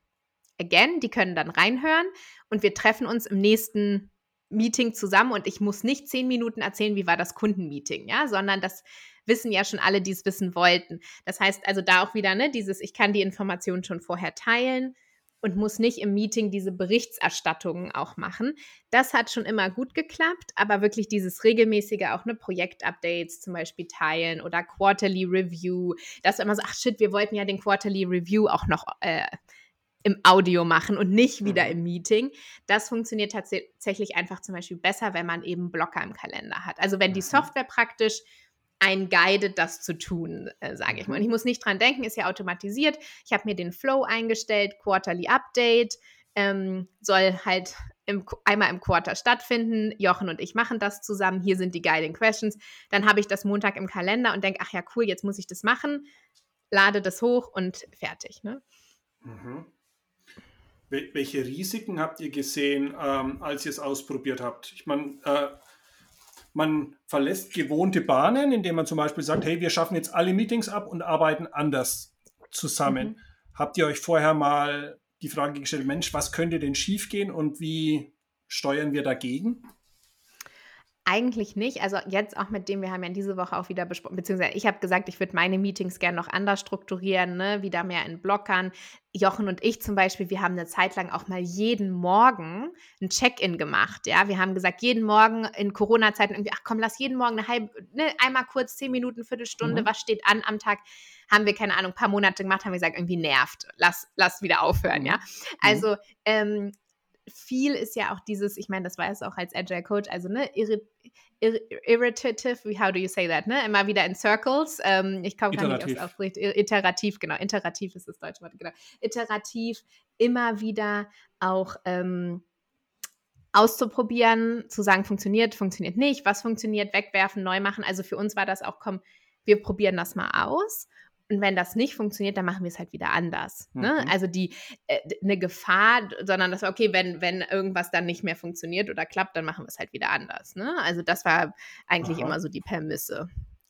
again, die können dann reinhören und wir treffen uns im nächsten Meeting zusammen und ich muss nicht zehn Minuten erzählen, wie war das Kundenmeeting, ja, sondern das wissen ja schon alle, die es wissen wollten. Das heißt also da auch wieder, ne, dieses, ich kann die Informationen schon vorher teilen und muss nicht im Meeting diese Berichterstattungen auch machen. Das hat schon immer gut geklappt, aber wirklich dieses regelmäßige auch ne Projektupdates zum Beispiel teilen oder Quarterly Review, dass immer so, ach shit, wir wollten ja den Quarterly Review auch noch äh, im Audio machen und nicht wieder mhm. im Meeting. Das funktioniert tatsächlich einfach zum Beispiel besser, wenn man eben Blocker im Kalender hat. Also wenn die mhm. Software praktisch ein guidet, das zu tun, äh, sage ich mal. Und ich muss nicht dran denken, ist ja automatisiert. Ich habe mir den Flow eingestellt, Quarterly Update, ähm, soll halt im, einmal im Quarter stattfinden. Jochen und ich machen das zusammen. Hier sind die Guiding Questions. Dann habe ich das Montag im Kalender und denke, ach ja, cool, jetzt muss ich das machen. Lade das hoch und fertig. Ne? Mhm. Welche Risiken habt ihr gesehen, ähm, als ihr es ausprobiert habt? Ich meine, äh, man verlässt gewohnte Bahnen, indem man zum Beispiel sagt, hey, wir schaffen jetzt alle Meetings ab und arbeiten anders zusammen. Mhm. Habt ihr euch vorher mal die Frage gestellt, Mensch, was könnte denn schiefgehen und wie steuern wir dagegen? Eigentlich nicht. Also jetzt auch mit dem, wir haben ja diese Woche auch wieder besprochen, beziehungsweise ich habe gesagt, ich würde meine Meetings gerne noch anders strukturieren, ne? wieder mehr in Blockern. Jochen und ich zum Beispiel, wir haben eine Zeit lang auch mal jeden Morgen ein Check-in gemacht. Ja, wir haben gesagt, jeden Morgen in Corona-Zeiten irgendwie, ach komm, lass jeden Morgen eine halbe, ne, einmal kurz zehn Minuten, Viertelstunde, mhm. was steht an am Tag? Haben wir keine Ahnung, ein paar Monate gemacht, haben wir gesagt, irgendwie nervt, lass, lass wieder aufhören. Ja, mhm. also ähm, viel ist ja auch dieses, ich meine, das war es auch als Agile Coach, also ne, irri ir irritative, how do you say that, ne? Immer wieder in Circles. Ähm, ich komme gar nicht aufs Aufricht. Iterativ, genau. Iterativ ist das deutsche Wort, genau. Iterativ, immer wieder auch ähm, auszuprobieren, zu sagen, funktioniert, funktioniert nicht, was funktioniert, wegwerfen, neu machen. Also für uns war das auch, komm, wir probieren das mal aus und wenn das nicht funktioniert, dann machen wir es halt wieder anders. Ne? Mhm. Ne? Also die äh, eine Gefahr, sondern das war okay, wenn, wenn irgendwas dann nicht mehr funktioniert oder klappt, dann machen wir es halt wieder anders. Ne? Also das war eigentlich Aha. immer so die Permisse.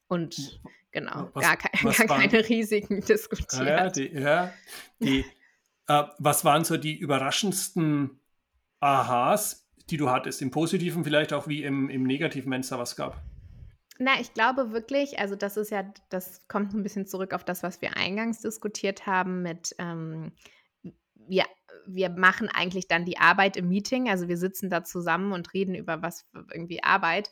Und genau, was, gar, ke gar keine Risiken diskutiert. Ja, die, ja, die, äh, was waren so die überraschendsten Aha's, die du hattest? Im Positiven vielleicht auch wie im, im Negativen, wenn es da was gab? Na, ich glaube wirklich, also das ist ja, das kommt ein bisschen zurück auf das, was wir eingangs diskutiert haben mit, ähm, wir, wir machen eigentlich dann die Arbeit im Meeting, also wir sitzen da zusammen und reden über was irgendwie Arbeit,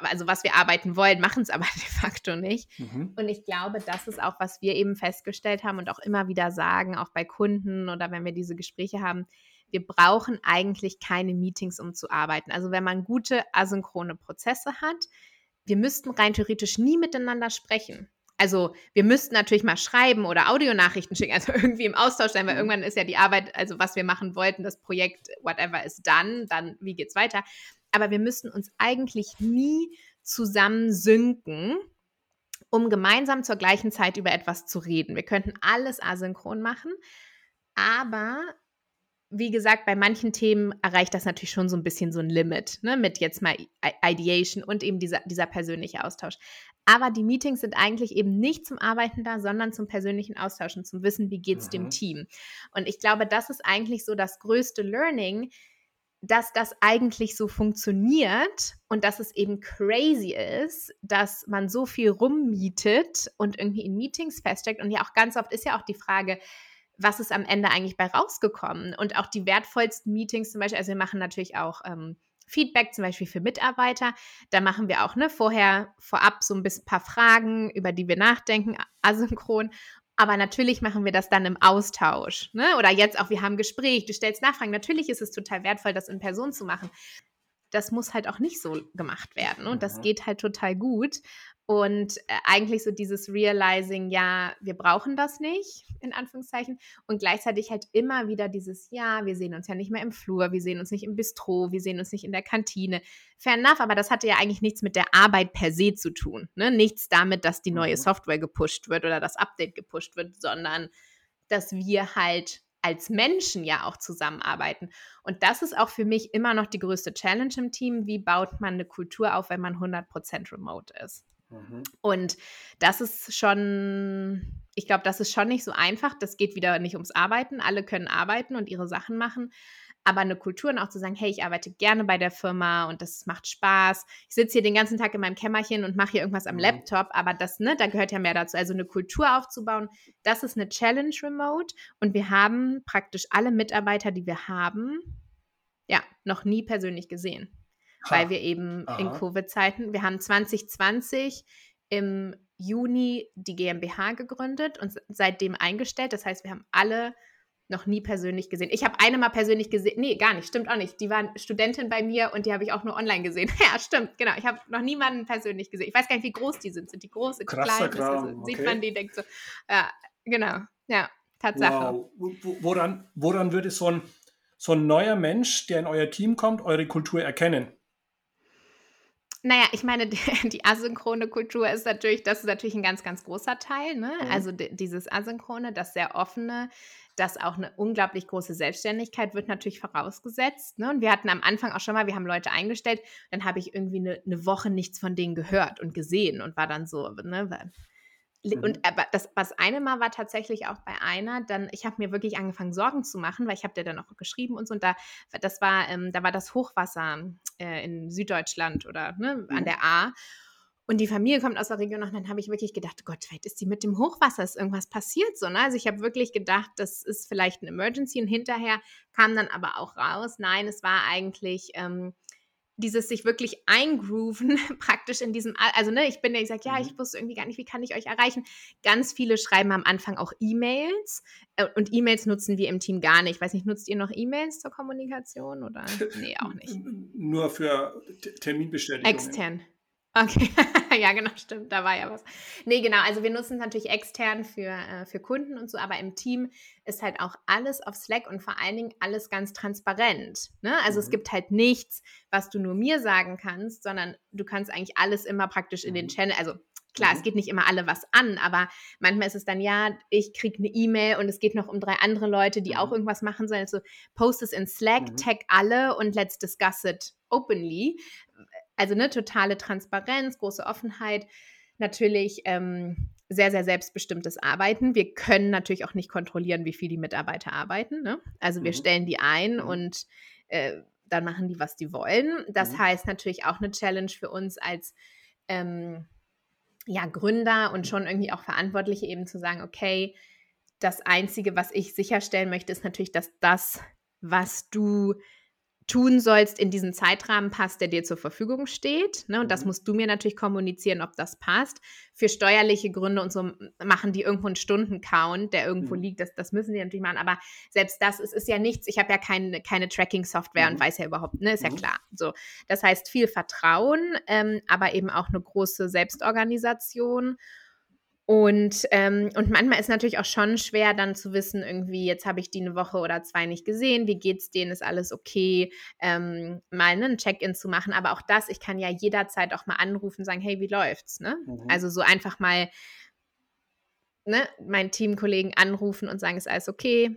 also was wir arbeiten wollen, machen es aber de facto nicht. Mhm. Und ich glaube, das ist auch, was wir eben festgestellt haben und auch immer wieder sagen, auch bei Kunden oder wenn wir diese Gespräche haben, wir brauchen eigentlich keine Meetings, um zu arbeiten. Also wenn man gute asynchrone Prozesse hat, wir müssten rein theoretisch nie miteinander sprechen. Also wir müssten natürlich mal schreiben oder Audionachrichten schicken, also irgendwie im Austausch sein, weil mhm. irgendwann ist ja die Arbeit, also was wir machen wollten, das Projekt, whatever ist dann, dann wie geht's weiter. Aber wir müssten uns eigentlich nie zusammen synken, um gemeinsam zur gleichen Zeit über etwas zu reden. Wir könnten alles asynchron machen, aber wie gesagt, bei manchen Themen erreicht das natürlich schon so ein bisschen so ein Limit, ne, mit jetzt mal Ideation und eben dieser, dieser persönliche Austausch. Aber die Meetings sind eigentlich eben nicht zum Arbeiten da, sondern zum persönlichen Austausch und zum Wissen, wie geht es mhm. dem Team. Und ich glaube, das ist eigentlich so das größte Learning, dass das eigentlich so funktioniert und dass es eben crazy ist, dass man so viel rummietet und irgendwie in Meetings feststeckt. Und ja, auch ganz oft ist ja auch die Frage, was ist am Ende eigentlich bei rausgekommen? Und auch die wertvollsten Meetings zum Beispiel, also wir machen natürlich auch ähm, Feedback zum Beispiel für Mitarbeiter. Da machen wir auch ne, vorher, vorab so ein bisschen paar Fragen, über die wir nachdenken, asynchron. Aber natürlich machen wir das dann im Austausch. Ne? Oder jetzt auch, wir haben ein Gespräch, du stellst Nachfragen. Natürlich ist es total wertvoll, das in Person zu machen. Das muss halt auch nicht so gemacht werden. Und das mhm. geht halt total gut. Und äh, eigentlich so dieses Realizing, ja, wir brauchen das nicht, in Anführungszeichen. Und gleichzeitig halt immer wieder dieses, ja, wir sehen uns ja nicht mehr im Flur, wir sehen uns nicht im Bistro, wir sehen uns nicht in der Kantine. Fair enough, aber das hatte ja eigentlich nichts mit der Arbeit per se zu tun. Ne? Nichts damit, dass die neue mhm. Software gepusht wird oder das Update gepusht wird, sondern dass wir halt als Menschen ja auch zusammenarbeiten. Und das ist auch für mich immer noch die größte Challenge im Team. Wie baut man eine Kultur auf, wenn man 100% remote ist? Mhm. Und das ist schon, ich glaube, das ist schon nicht so einfach. Das geht wieder nicht ums Arbeiten. Alle können arbeiten und ihre Sachen machen. Aber eine Kultur und auch zu sagen, hey, ich arbeite gerne bei der Firma und das macht Spaß. Ich sitze hier den ganzen Tag in meinem Kämmerchen und mache hier irgendwas am mhm. Laptop, aber das, ne, da gehört ja mehr dazu. Also eine Kultur aufzubauen, das ist eine Challenge remote. Und wir haben praktisch alle Mitarbeiter, die wir haben, ja, noch nie persönlich gesehen weil wir eben Aha. in Covid-Zeiten, wir haben 2020 im Juni die GmbH gegründet und seitdem eingestellt. Das heißt, wir haben alle noch nie persönlich gesehen. Ich habe eine mal persönlich gesehen. Nee, gar nicht, stimmt auch nicht. Die war Studentin bei mir und die habe ich auch nur online gesehen. ja, stimmt, genau. Ich habe noch niemanden persönlich gesehen. Ich weiß gar nicht, wie groß die sind. Sind die groß, sind die klein? Also, sieht man die, denkt so, ja, genau. Ja, Tatsache. Wow. Woran, woran würde so ein, so ein neuer Mensch, der in euer Team kommt, eure Kultur erkennen? Naja, ich meine, die, die, asynchrone Kultur ist natürlich, das ist natürlich ein ganz, ganz großer Teil. Ne? Mhm. Also dieses Asynchrone, das sehr offene, das auch eine unglaublich große Selbstständigkeit wird natürlich vorausgesetzt. Ne? Und wir hatten am Anfang auch schon mal, wir haben Leute eingestellt, dann habe ich irgendwie eine, eine Woche nichts von denen gehört und gesehen und war dann so, ne, mhm. und aber das, was eine Mal war tatsächlich auch bei einer, dann, ich habe mir wirklich angefangen, Sorgen zu machen, weil ich habe dir dann auch geschrieben und so, und da, das war, ähm, da war das Hochwasser äh, in Süddeutschland oder ne, mhm. an der A. Und die Familie kommt aus der Region und dann habe ich wirklich gedacht, Gott, vielleicht ist die mit dem Hochwasser, ist irgendwas passiert so. Ne? Also ich habe wirklich gedacht, das ist vielleicht ein Emergency und hinterher kam dann aber auch raus, nein, es war eigentlich ähm, dieses sich wirklich eingrooven, praktisch in diesem, also ne, ich bin ja, ich sage, ja, mhm. ich wusste irgendwie gar nicht, wie kann ich euch erreichen. Ganz viele schreiben am Anfang auch E-Mails äh, und E-Mails nutzen wir im Team gar nicht. Ich weiß nicht, nutzt ihr noch E-Mails zur Kommunikation oder? Nee, auch nicht. Nur für Terminbestätigung. Extern. Okay, ja, genau, stimmt, da war ja was. Nee, genau, also wir nutzen es natürlich extern für, äh, für Kunden und so, aber im Team ist halt auch alles auf Slack und vor allen Dingen alles ganz transparent. Ne? Also mhm. es gibt halt nichts, was du nur mir sagen kannst, sondern du kannst eigentlich alles immer praktisch in den mhm. Channel, also Klar, mhm. es geht nicht immer alle was an, aber manchmal ist es dann, ja, ich kriege eine E-Mail und es geht noch um drei andere Leute, die mhm. auch irgendwas machen sollen. Also post es in Slack, mhm. tag alle und let's discuss it openly. Also eine totale Transparenz, große Offenheit, natürlich ähm, sehr, sehr selbstbestimmtes Arbeiten. Wir können natürlich auch nicht kontrollieren, wie viel die Mitarbeiter arbeiten. Ne? Also wir mhm. stellen die ein mhm. und äh, dann machen die, was die wollen. Das mhm. heißt natürlich auch eine Challenge für uns als ähm, ja, Gründer und schon irgendwie auch Verantwortliche eben zu sagen, okay, das Einzige, was ich sicherstellen möchte, ist natürlich, dass das, was du tun sollst, in diesen Zeitrahmen passt, der dir zur Verfügung steht. Ne? Und das mhm. musst du mir natürlich kommunizieren, ob das passt. Für steuerliche Gründe und so machen die irgendwo einen Stunden-Count, der irgendwo mhm. liegt. Das, das müssen die natürlich machen. Aber selbst das, es ist ja nichts. Ich habe ja kein, keine Tracking-Software mhm. und weiß ja überhaupt, ne, ist ja mhm. klar. So, das heißt viel Vertrauen, ähm, aber eben auch eine große Selbstorganisation. Und, ähm, und manchmal ist natürlich auch schon schwer, dann zu wissen, irgendwie, jetzt habe ich die eine Woche oder zwei nicht gesehen, wie geht's denen, ist alles okay, ähm, mal ne, ein Check-in zu machen. Aber auch das, ich kann ja jederzeit auch mal anrufen und sagen, hey, wie läuft's? Ne? Mhm. Also so einfach mal ne, meinen Teamkollegen anrufen und sagen, ist alles okay,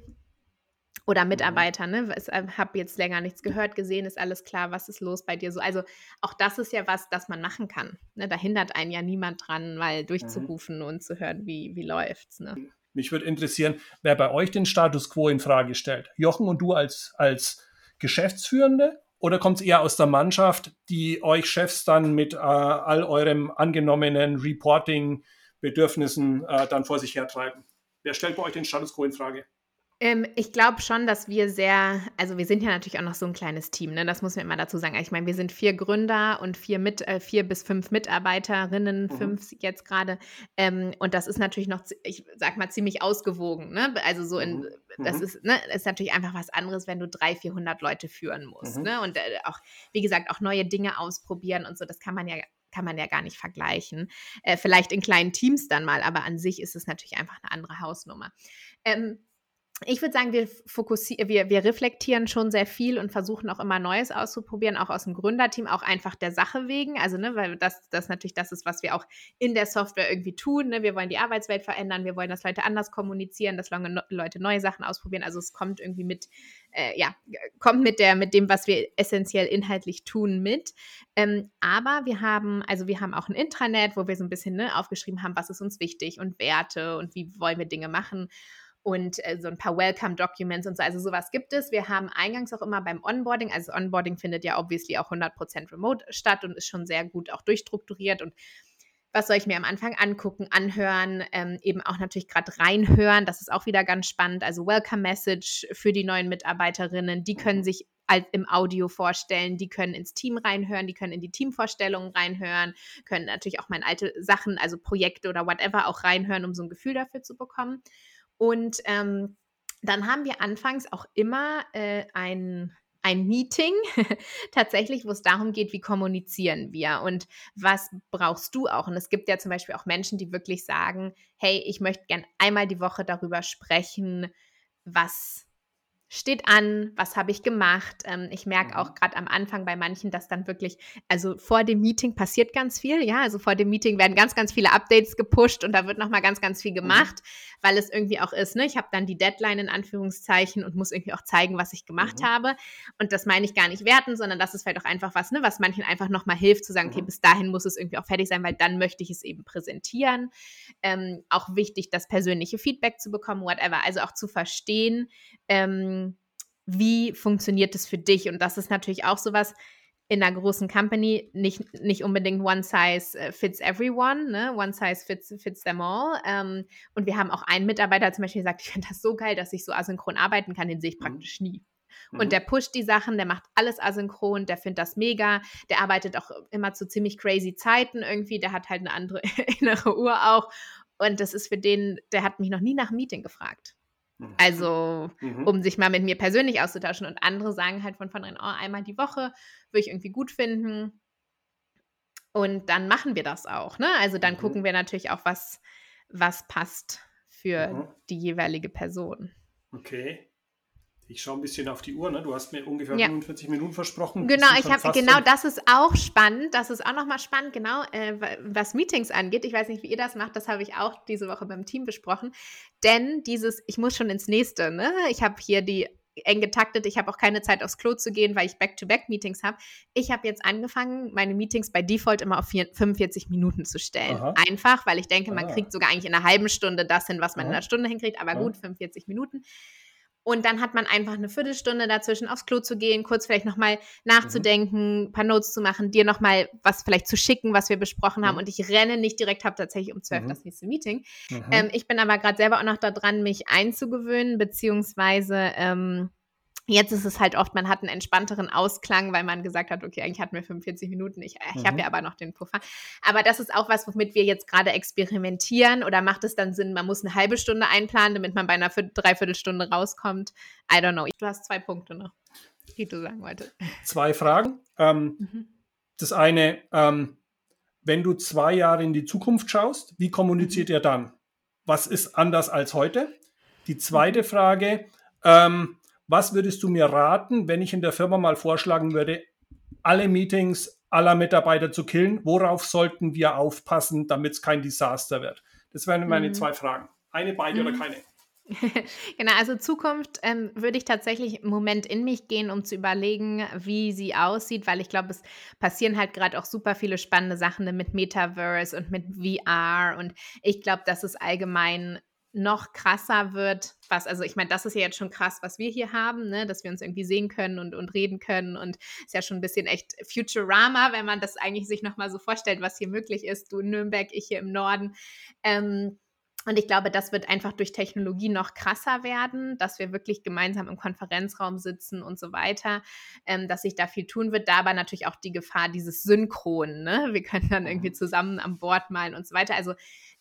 oder mhm. Mitarbeiter, ne? Ich äh, habe jetzt länger nichts gehört, gesehen, ist alles klar, was ist los bei dir so? Also auch das ist ja was, das man machen kann. Ne? Da hindert einen ja niemand dran, mal durchzurufen mhm. und zu hören, wie, wie läuft's. Ne? Mich würde interessieren, wer bei euch den Status quo in Frage stellt. Jochen und du als, als Geschäftsführende oder kommt es eher aus der Mannschaft, die euch Chefs dann mit äh, all eurem angenommenen Reporting-Bedürfnissen äh, dann vor sich hertreiben? Wer stellt bei euch den Status quo in Frage? Ähm, ich glaube schon, dass wir sehr, also wir sind ja natürlich auch noch so ein kleines Team, ne? Das muss man immer dazu sagen. Ich meine, wir sind vier Gründer und vier mit, äh, vier bis fünf Mitarbeiterinnen, mhm. fünf jetzt gerade. Ähm, und das ist natürlich noch, ich sag mal, ziemlich ausgewogen, ne? Also so in, mhm. das mhm. ist, ne, ist natürlich einfach was anderes, wenn du drei, vierhundert Leute führen musst, mhm. ne? Und äh, auch, wie gesagt, auch neue Dinge ausprobieren und so, das kann man ja kann man ja gar nicht vergleichen. Äh, vielleicht in kleinen Teams dann mal, aber an sich ist es natürlich einfach eine andere Hausnummer. Ähm, ich würde sagen, wir fokussieren, wir, wir reflektieren schon sehr viel und versuchen auch immer Neues auszuprobieren, auch aus dem Gründerteam, auch einfach der Sache wegen. Also, ne, weil das, das natürlich das ist, was wir auch in der Software irgendwie tun. Ne? Wir wollen die Arbeitswelt verändern, wir wollen, dass Leute anders kommunizieren, dass Leute neue Sachen ausprobieren. Also es kommt irgendwie mit, äh, ja, kommt mit der, mit dem, was wir essentiell inhaltlich tun, mit. Ähm, aber wir haben, also wir haben auch ein Intranet, wo wir so ein bisschen ne, aufgeschrieben haben, was ist uns wichtig und Werte und wie wollen wir Dinge machen und äh, so ein paar Welcome-Documents und so. Also sowas gibt es. Wir haben eingangs auch immer beim Onboarding, also Onboarding findet ja obviously auch 100% remote statt und ist schon sehr gut auch durchstrukturiert und was soll ich mir am Anfang angucken, anhören, ähm, eben auch natürlich gerade reinhören. Das ist auch wieder ganz spannend. Also Welcome Message für die neuen Mitarbeiterinnen. Die können sich im Audio vorstellen, die können ins Team reinhören, die können in die Teamvorstellungen reinhören, können natürlich auch meine alte Sachen, also Projekte oder whatever auch reinhören, um so ein Gefühl dafür zu bekommen. Und ähm, dann haben wir anfangs auch immer äh, ein, ein Meeting, tatsächlich, wo es darum geht, wie kommunizieren wir und was brauchst du auch. Und es gibt ja zum Beispiel auch Menschen, die wirklich sagen, hey, ich möchte gern einmal die Woche darüber sprechen, was steht an, was habe ich gemacht. Ähm, ich merke Mhm. auch gerade am Anfang bei manchen, dass dann wirklich, also vor dem Meeting passiert ganz viel, ja, also vor dem Meeting werden ganz, ganz viele Updates gepusht und da wird nochmal ganz, ganz viel gemacht, weil es irgendwie auch ist, ne, ich habe dann die Deadline in Anführungszeichen und muss irgendwie auch zeigen, was ich gemacht Mhm. habe und das meine ich gar nicht werten, sondern das ist vielleicht auch einfach was, ne, was manchen einfach nochmal hilft zu sagen, okay, Mhm. bis dahin muss es irgendwie auch fertig sein, weil dann möchte ich es eben präsentieren. Ähm, auch wichtig, das persönliche Feedback zu bekommen, whatever, also auch zu verstehen, ähm, wie funktioniert es für dich? Und das ist natürlich auch sowas in einer großen Company, nicht, nicht unbedingt one size äh, fits everyone, ne? one size fits, fits them all. Ähm, und wir haben auch einen Mitarbeiter zum Beispiel gesagt, ich finde das so geil, dass ich so asynchron arbeiten kann, den sehe ich Mhm. praktisch nie. Mhm. Und der pusht die Sachen, der macht alles asynchron, der findet das mega, der arbeitet auch immer zu ziemlich crazy Zeiten irgendwie, der hat halt eine andere innere Uhr auch. Und das ist für den, der hat mich noch nie nach einem Meeting gefragt. Mhm. Also, Mhm. um sich mal mit mir persönlich auszutauschen. Und andere sagen halt von vornherein, oh, einmal die Woche würde ich irgendwie gut finden. Und dann machen wir das auch, ne? Also dann Mhm. gucken wir natürlich auch, was, was passt für Mhm. die jeweilige Person. Okay. Ich schaue ein bisschen auf die Uhr, ne? Du hast mir ungefähr Ja. 45 Minuten versprochen. Genau, ich habe genau das ist auch spannend. Das ist auch nochmal spannend, genau, äh, wa- was Meetings angeht. Ich weiß nicht, wie ihr das macht. Das habe ich auch diese Woche beim Team besprochen. Denn dieses, ich muss schon ins nächste, ne? Ich habe hier die eng getaktet. Ich habe auch keine Zeit aufs Klo zu gehen, weil ich Back-to-Back-Meetings habe. Ich habe jetzt angefangen, meine Meetings bei Default immer auf vier, 45 Minuten zu stellen. Aha. Einfach, weil ich denke, man Ah. kriegt sogar eigentlich in einer halben Stunde das hin, was man in Aha. einer Stunde hinkriegt. Aber Aha. gut, 45 Minuten. Und dann hat man einfach eine Viertelstunde dazwischen aufs Klo zu gehen, kurz vielleicht nochmal nachzudenken, ein paar Notes zu machen, dir nochmal was vielleicht zu schicken, was wir besprochen haben. Mhm. Und ich renne nicht direkt, habe tatsächlich um 12 Mhm. das nächste Meeting. Mhm. Ähm, ich bin aber gerade selber auch noch da dran, mich einzugewöhnen, beziehungsweise ähm, jetzt ist es halt oft, man hat einen entspannteren Ausklang, weil man gesagt hat, okay, eigentlich hatten wir 45 Minuten, ich, ich habe Mhm. ja aber noch den Puffer. Aber das ist auch was, womit wir jetzt gerade experimentieren oder macht es dann Sinn, man muss eine halbe Stunde einplanen, damit man bei einer Viert- Dreiviertelstunde rauskommt? I don't know. Du hast zwei Punkte noch, die du sagen wolltest. Zwei Fragen. Ähm, Mhm. das eine, ähm, wenn du zwei Jahre in die Zukunft schaust, wie kommuniziert ihr dann? Was ist anders als heute? Die zweite Frage, ähm, was würdest du mir raten, wenn ich in der Firma mal vorschlagen würde, alle Meetings aller Mitarbeiter zu killen? Worauf sollten wir aufpassen, damit es kein Desaster wird? Das wären meine Mhm. zwei Fragen. Eine, beide oder Mhm. keine? genau, also Zukunft ähm, würde ich tatsächlich im Moment in mich gehen, um zu überlegen, wie sie aussieht, weil ich glaube, es passieren halt gerade auch super viele spannende Sachen mit Metaverse und mit VR und ich glaube, dass es allgemein noch krasser wird, was, also ich meine, das ist ja jetzt schon krass, was wir hier haben, ne, dass wir uns irgendwie sehen können und, und reden können und ist ja schon ein bisschen echt Futurama, wenn man das eigentlich sich nochmal so vorstellt, was hier möglich ist, du in Nürnberg, ich hier im Norden. Ähm, und ich glaube, das wird einfach durch Technologie noch krasser werden, dass wir wirklich gemeinsam im Konferenzraum sitzen und so weiter, ähm, dass sich da viel tun wird. Da aber natürlich auch die Gefahr dieses Synchron. Ne? Wir können dann irgendwie Mhm. zusammen am Bord malen und so weiter. Also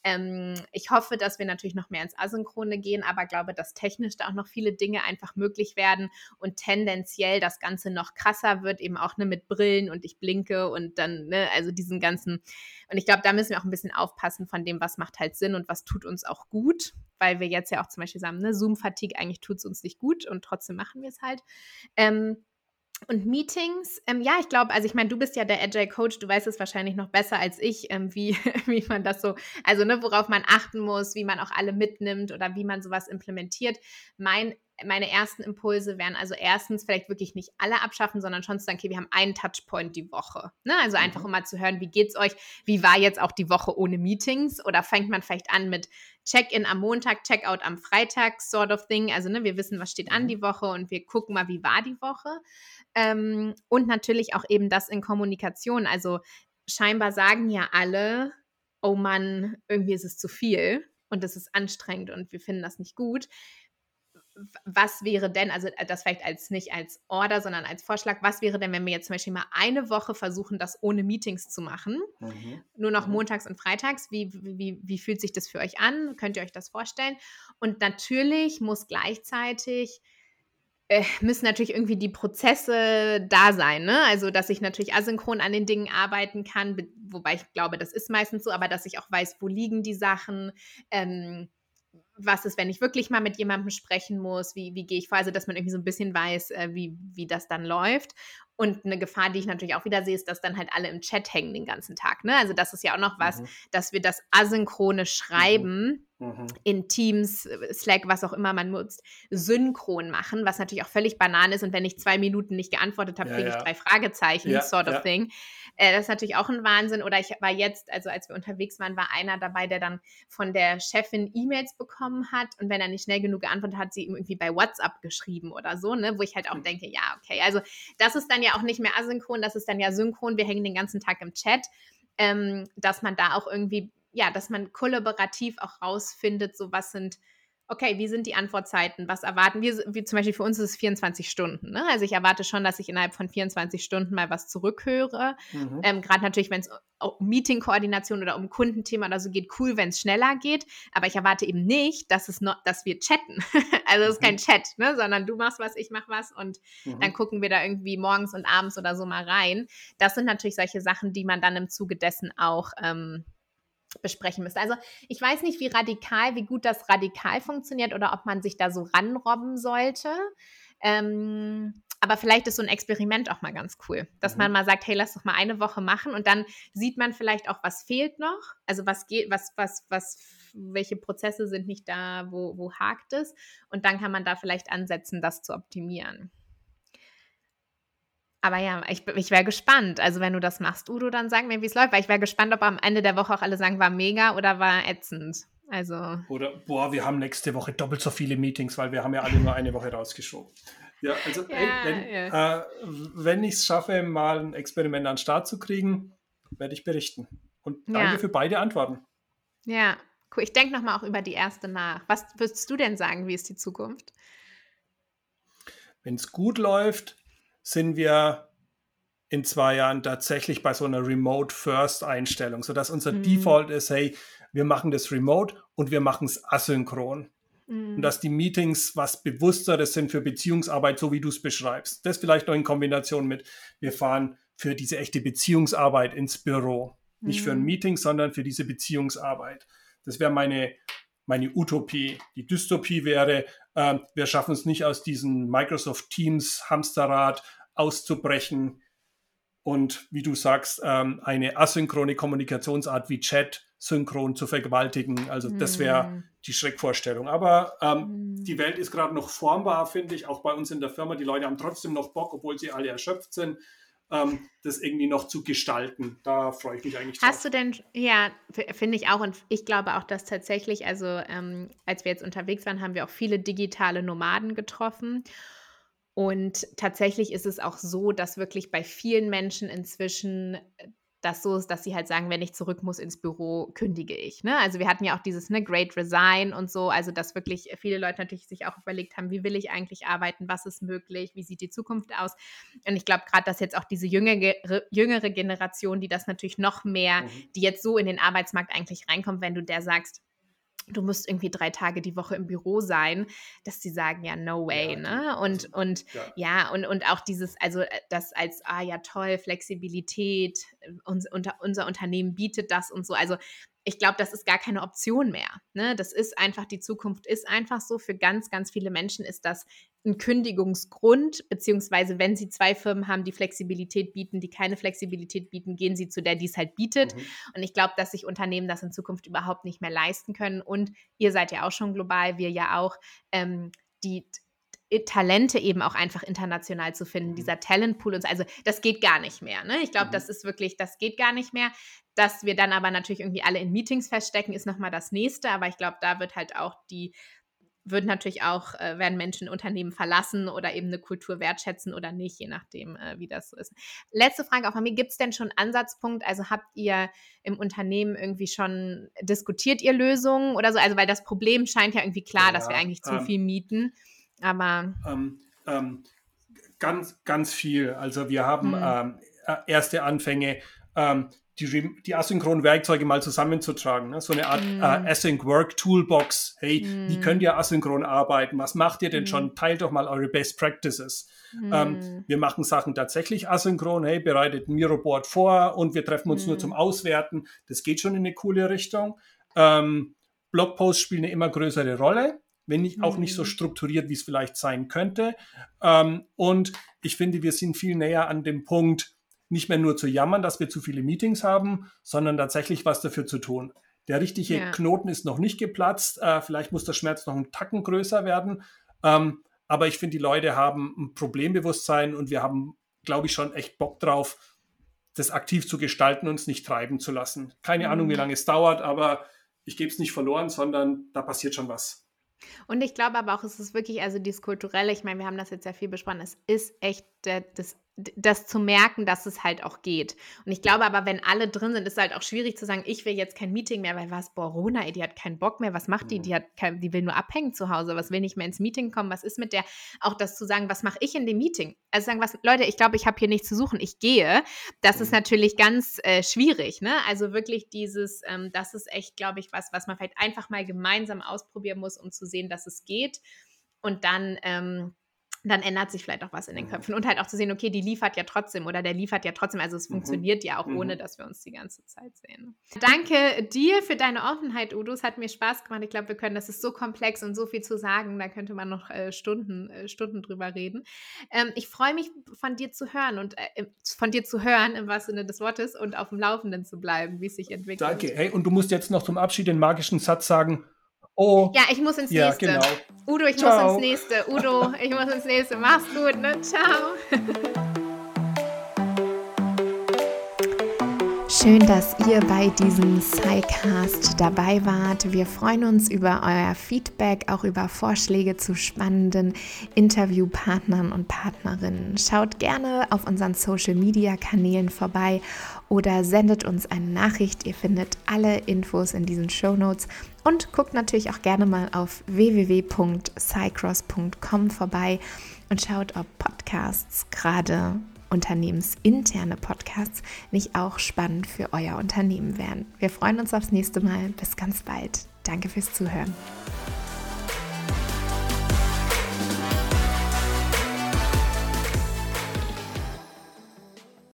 ähm, ich hoffe, dass wir natürlich noch mehr ins Asynchrone gehen, aber glaube, dass technisch da auch noch viele Dinge einfach möglich werden und tendenziell das Ganze noch krasser wird, eben auch ne, mit Brillen und ich blinke und dann, ne, also diesen ganzen und ich glaube, da müssen wir auch ein bisschen aufpassen von dem, was macht halt Sinn und was tut uns auch gut, weil wir jetzt ja auch zum Beispiel sagen, ne, Zoom-Fatigue, eigentlich tut es uns nicht gut und trotzdem machen wir es halt. Ähm, und Meetings, ähm, ja, ich glaube, also ich meine, du bist ja der Agile Coach, du weißt es wahrscheinlich noch besser als ich, ähm, wie, wie man das so, also ne, worauf man achten muss, wie man auch alle mitnimmt oder wie man sowas implementiert. Mein meine ersten Impulse wären also erstens vielleicht wirklich nicht alle abschaffen, sondern schon zu sagen, okay, wir haben einen Touchpoint die Woche. Ne? Also einfach Mhm. um mal zu hören, wie geht's euch? Wie war jetzt auch die Woche ohne Meetings? Oder fängt man vielleicht an mit Check-in am Montag, Check-out am Freitag, sort of thing. Also ne, wir wissen, was steht an Mhm. die Woche und wir gucken mal, wie war die Woche. Ähm, und natürlich auch eben das in Kommunikation. Also scheinbar sagen ja alle, oh Mann, irgendwie ist es zu viel und es ist anstrengend und wir finden das nicht gut was wäre denn, also das vielleicht als nicht als Order, sondern als Vorschlag, was wäre denn, wenn wir jetzt zum Beispiel mal eine Woche versuchen, das ohne Meetings zu machen? Mhm. Nur noch Mhm. montags und freitags. Wie, wie, wie fühlt sich das für euch an? Könnt ihr euch das vorstellen? Und natürlich muss gleichzeitig äh, müssen natürlich irgendwie die Prozesse da sein, ne? Also, dass ich natürlich asynchron an den Dingen arbeiten kann, be- wobei ich glaube, das ist meistens so, aber dass ich auch weiß, wo liegen die Sachen, ähm, was ist, wenn ich wirklich mal mit jemandem sprechen muss, wie, wie gehe ich vor, also dass man irgendwie so ein bisschen weiß, äh, wie, wie das dann läuft. Und eine Gefahr, die ich natürlich auch wieder sehe, ist, dass dann halt alle im Chat hängen den ganzen Tag. Ne? Also das ist ja auch noch was, mhm. dass wir das asynchrone Schreiben mhm. mhm. in Teams, Slack, was auch immer man nutzt, synchron machen, was natürlich auch völlig banan ist. Und wenn ich zwei Minuten nicht geantwortet habe, ja, kriege ja. ich drei Fragezeichen, ja, sort of thing. Äh, das ist natürlich auch ein Wahnsinn. Oder ich war jetzt, also als wir unterwegs waren, war einer dabei, der dann von der Chefin E-Mails bekommen hat. Und wenn er nicht schnell genug geantwortet hat, sie ihm irgendwie bei WhatsApp geschrieben oder so, ne? wo ich halt auch mhm. denke, ja, okay. Also das ist dann ja auch nicht mehr asynchron, das ist dann ja synchron. Wir hängen den ganzen Tag im Chat. Ähm, dass man da auch irgendwie, ja, dass man kollaborativ auch rausfindet, so was sind okay, wie sind die Antwortzeiten? Was erwarten wir? Wie zum Beispiel für uns ist es 24 Stunden. Ne? Also ich erwarte schon, dass ich innerhalb von 24 Stunden mal was zurückhöre. Mhm. Ähm, Gerade natürlich, wenn es um Meeting-Koordination oder um Kundenthema oder so geht, cool, wenn es schneller geht. Aber ich erwarte eben nicht, dass es noch, dass wir chatten. also es ist kein mhm. Chat, ne? sondern du machst was, ich mach was und mhm. dann gucken wir da irgendwie morgens und abends oder so mal rein. Das sind natürlich solche Sachen, die man dann im Zuge dessen auch ähm, besprechen müsste. Also ich weiß nicht, wie radikal, wie gut das radikal funktioniert oder ob man sich da so ranrobben sollte. Ähm, aber vielleicht ist so ein Experiment auch mal ganz cool, dass mhm. man mal sagt, hey, lass doch mal eine Woche machen und dann sieht man vielleicht auch, was fehlt noch. Also was geht, was, was, was, welche Prozesse sind nicht da, wo, wo hakt es? Und dann kann man da vielleicht ansetzen, das zu optimieren. Aber ja, ich, ich wäre gespannt. Also, wenn du das machst, Udo, dann sag mir, wie es läuft, weil ich wäre gespannt, ob am Ende der Woche auch alle sagen, war mega oder war ätzend. Also. Oder, boah, wir haben nächste Woche doppelt so viele Meetings, weil wir haben ja alle nur eine Woche rausgeschoben. Ja, also, ja, ey, wenn, ja. äh, wenn ich es schaffe, mal ein Experiment an den Start zu kriegen, werde ich berichten. Und danke ja. für beide Antworten. Ja, cool. Ich denke nochmal auch über die erste nach. Was würdest du denn sagen, wie ist die Zukunft? Wenn es gut läuft, sind wir in zwei Jahren tatsächlich bei so einer Remote-First-Einstellung, sodass unser mhm. Default ist, hey, wir machen das remote und wir machen es asynchron. Mhm. Und dass die Meetings was Bewussteres sind für Beziehungsarbeit, so wie du es beschreibst. Das vielleicht noch in Kombination mit, wir fahren für diese echte Beziehungsarbeit ins Büro. Mhm. Nicht für ein mhm. Meeting, sondern für diese Beziehungsarbeit. Das wäre meine, meine Utopie. Die Dystopie wäre, äh, wir schaffen es nicht aus diesem Microsoft Teams Hamsterrad auszubrechen und, wie du sagst, ähm, eine asynchrone Kommunikationsart wie Chat synchron zu vergewaltigen. Also das wäre mm. die Schreckvorstellung. Aber ähm, mm. die Welt ist gerade noch formbar, finde ich, auch bei uns in der Firma. Die Leute haben trotzdem noch Bock, obwohl sie alle erschöpft sind. Ähm, das irgendwie noch zu gestalten. Da freue ich mich eigentlich drauf. Hast du denn, ja, finde ich auch und ich glaube auch, dass tatsächlich, also ähm, als wir jetzt unterwegs waren, haben wir auch viele digitale Nomaden getroffen und tatsächlich ist es auch so, dass wirklich bei vielen Menschen inzwischen äh, das so ist, dass sie halt sagen, wenn ich zurück muss ins Büro, kündige ich. Ne? Also wir hatten ja auch dieses ne, Great Resign und so, also dass wirklich viele Leute natürlich sich auch überlegt haben, wie will ich eigentlich arbeiten, was ist möglich, wie sieht die Zukunft aus. Und ich glaube gerade, dass jetzt auch diese jüngere, jüngere Generation, die das natürlich noch mehr, mhm. die jetzt so in den Arbeitsmarkt eigentlich reinkommt, wenn du der sagst, du musst irgendwie drei Tage die Woche im Büro sein, dass sie sagen, ja, no way, ja, ne? Und, und ja. ja, und, und auch dieses, also äh, das als, ah ja, toll, Flexibilität, äh, uns, unter, unser Unternehmen bietet das und so. Also ich glaube, das ist gar keine Option mehr. Ne? Das ist einfach, die Zukunft ist einfach so. Für ganz, ganz viele Menschen ist das ein Kündigungsgrund, beziehungsweise wenn sie zwei Firmen haben, die Flexibilität bieten, die keine Flexibilität bieten, gehen sie zu der, die es halt bietet. Mhm. Und ich glaube, dass sich Unternehmen das in Zukunft überhaupt nicht mehr leisten können. Und ihr seid ja auch schon global, wir ja auch. Ähm, die Talente eben auch einfach international zu finden, mhm. dieser Talentpool und so. Also das geht gar nicht mehr. Ne? Ich glaube, mhm. das ist wirklich, das geht gar nicht mehr. Dass wir dann aber natürlich irgendwie alle in Meetings feststecken, ist nochmal das nächste. Aber ich glaube, da wird halt auch die, wird natürlich auch, äh, werden Menschen Unternehmen verlassen oder eben eine Kultur wertschätzen oder nicht, je nachdem, äh, wie das so ist. Letzte Frage auch von mir, gibt es denn schon Ansatzpunkt? Also habt ihr im Unternehmen irgendwie schon, diskutiert ihr Lösungen oder so? Also weil das Problem scheint ja irgendwie klar, ja, dass wir eigentlich zu ähm, viel mieten. Aber. Ähm, ähm, ganz, ganz viel. Also wir haben hm. ähm, äh, erste Anfänge, ähm, die, die asynchronen Werkzeuge mal zusammenzutragen. Ne? So eine Art mm. äh, Async Work Toolbox. Hey, mm. wie könnt ihr asynchron arbeiten? Was macht ihr denn mm. schon? Teilt doch mal eure Best Practices. Ähm, wir machen Sachen tatsächlich asynchron. Hey, bereitet ein Miro-Board vor und wir treffen uns nur zum Auswerten. Das geht schon in eine coole Richtung. Ähm, Blogposts spielen eine immer größere Rolle, wenn nicht, auch nicht so mhm. strukturiert, wie es vielleicht sein könnte. Ähm, und ich finde, wir sind viel näher an dem Punkt, nicht mehr nur zu jammern, dass wir zu viele Meetings haben, sondern tatsächlich was dafür zu tun. Der richtige ja. Knoten ist noch nicht geplatzt. Äh, vielleicht muss der Schmerz noch einen Tacken größer werden. Ähm, aber ich finde, die Leute haben ein Problembewusstsein und wir haben, glaube ich, schon echt Bock drauf, das aktiv zu gestalten und es nicht treiben zu lassen. Keine mhm. Ahnung, wie lange es dauert, aber ich gebe es nicht verloren, sondern da passiert schon was. Und ich glaube aber auch, es ist wirklich, also dieses Kulturelle, ich meine, wir haben das jetzt sehr viel besprochen, es ist echt das das zu merken, dass es halt auch geht. Und ich glaube aber, wenn alle drin sind, ist es halt auch schwierig zu sagen, ich will jetzt kein Meeting mehr, weil was, boah, Rona, ey, die hat keinen Bock mehr, was macht die? Die, hat kein, die will nur abhängen zu Hause, was will nicht mehr ins Meeting kommen, was ist mit der? Auch das zu sagen, was mache ich in dem Meeting? Also sagen, was, Leute, ich glaube, ich habe hier nichts zu suchen, ich gehe. Das ist mhm. natürlich ganz äh, schwierig, ne? Also wirklich dieses, ähm, das ist echt, glaube ich, was, was man vielleicht einfach mal gemeinsam ausprobieren muss, um zu sehen, dass es geht. Und dann, ähm, dann ändert sich vielleicht auch was in den mhm. Köpfen. Und halt auch zu sehen, okay, die liefert ja trotzdem oder der liefert ja trotzdem. Also es mhm. funktioniert ja auch, mhm. ohne dass wir uns die ganze Zeit sehen. Danke dir für deine Offenheit, Udo. Es hat mir Spaß gemacht. Ich glaube, wir können, das ist so komplex und so viel zu sagen. Da könnte man noch äh, Stunden, äh, Stunden drüber reden. Ähm, ich freue mich, von dir zu hören und äh, von dir zu hören, im wahrsten Sinne des Wortes, und auf dem Laufenden zu bleiben, wie es sich entwickelt. Danke. Hey, und du musst jetzt noch zum Abschied den magischen Satz sagen, Oh. Ja, ich muss ins ja, nächste. Genau. Udo, ich Ciao. muss ins nächste. Udo, ich muss ins nächste. Mach's gut, ne? Ciao. Schön, dass ihr bei diesem SciCast dabei wart. Wir freuen uns über euer Feedback, auch über Vorschläge zu spannenden Interviewpartnern und Partnerinnen. Schaut gerne auf unseren Social-Media-Kanälen vorbei oder sendet uns eine Nachricht. Ihr findet alle Infos in diesen Show Notes und guckt natürlich auch gerne mal auf www.cycross.com vorbei und schaut, ob Podcasts, gerade unternehmensinterne Podcasts, nicht auch spannend für euer Unternehmen wären. Wir freuen uns aufs nächste Mal. Bis ganz bald. Danke fürs Zuhören.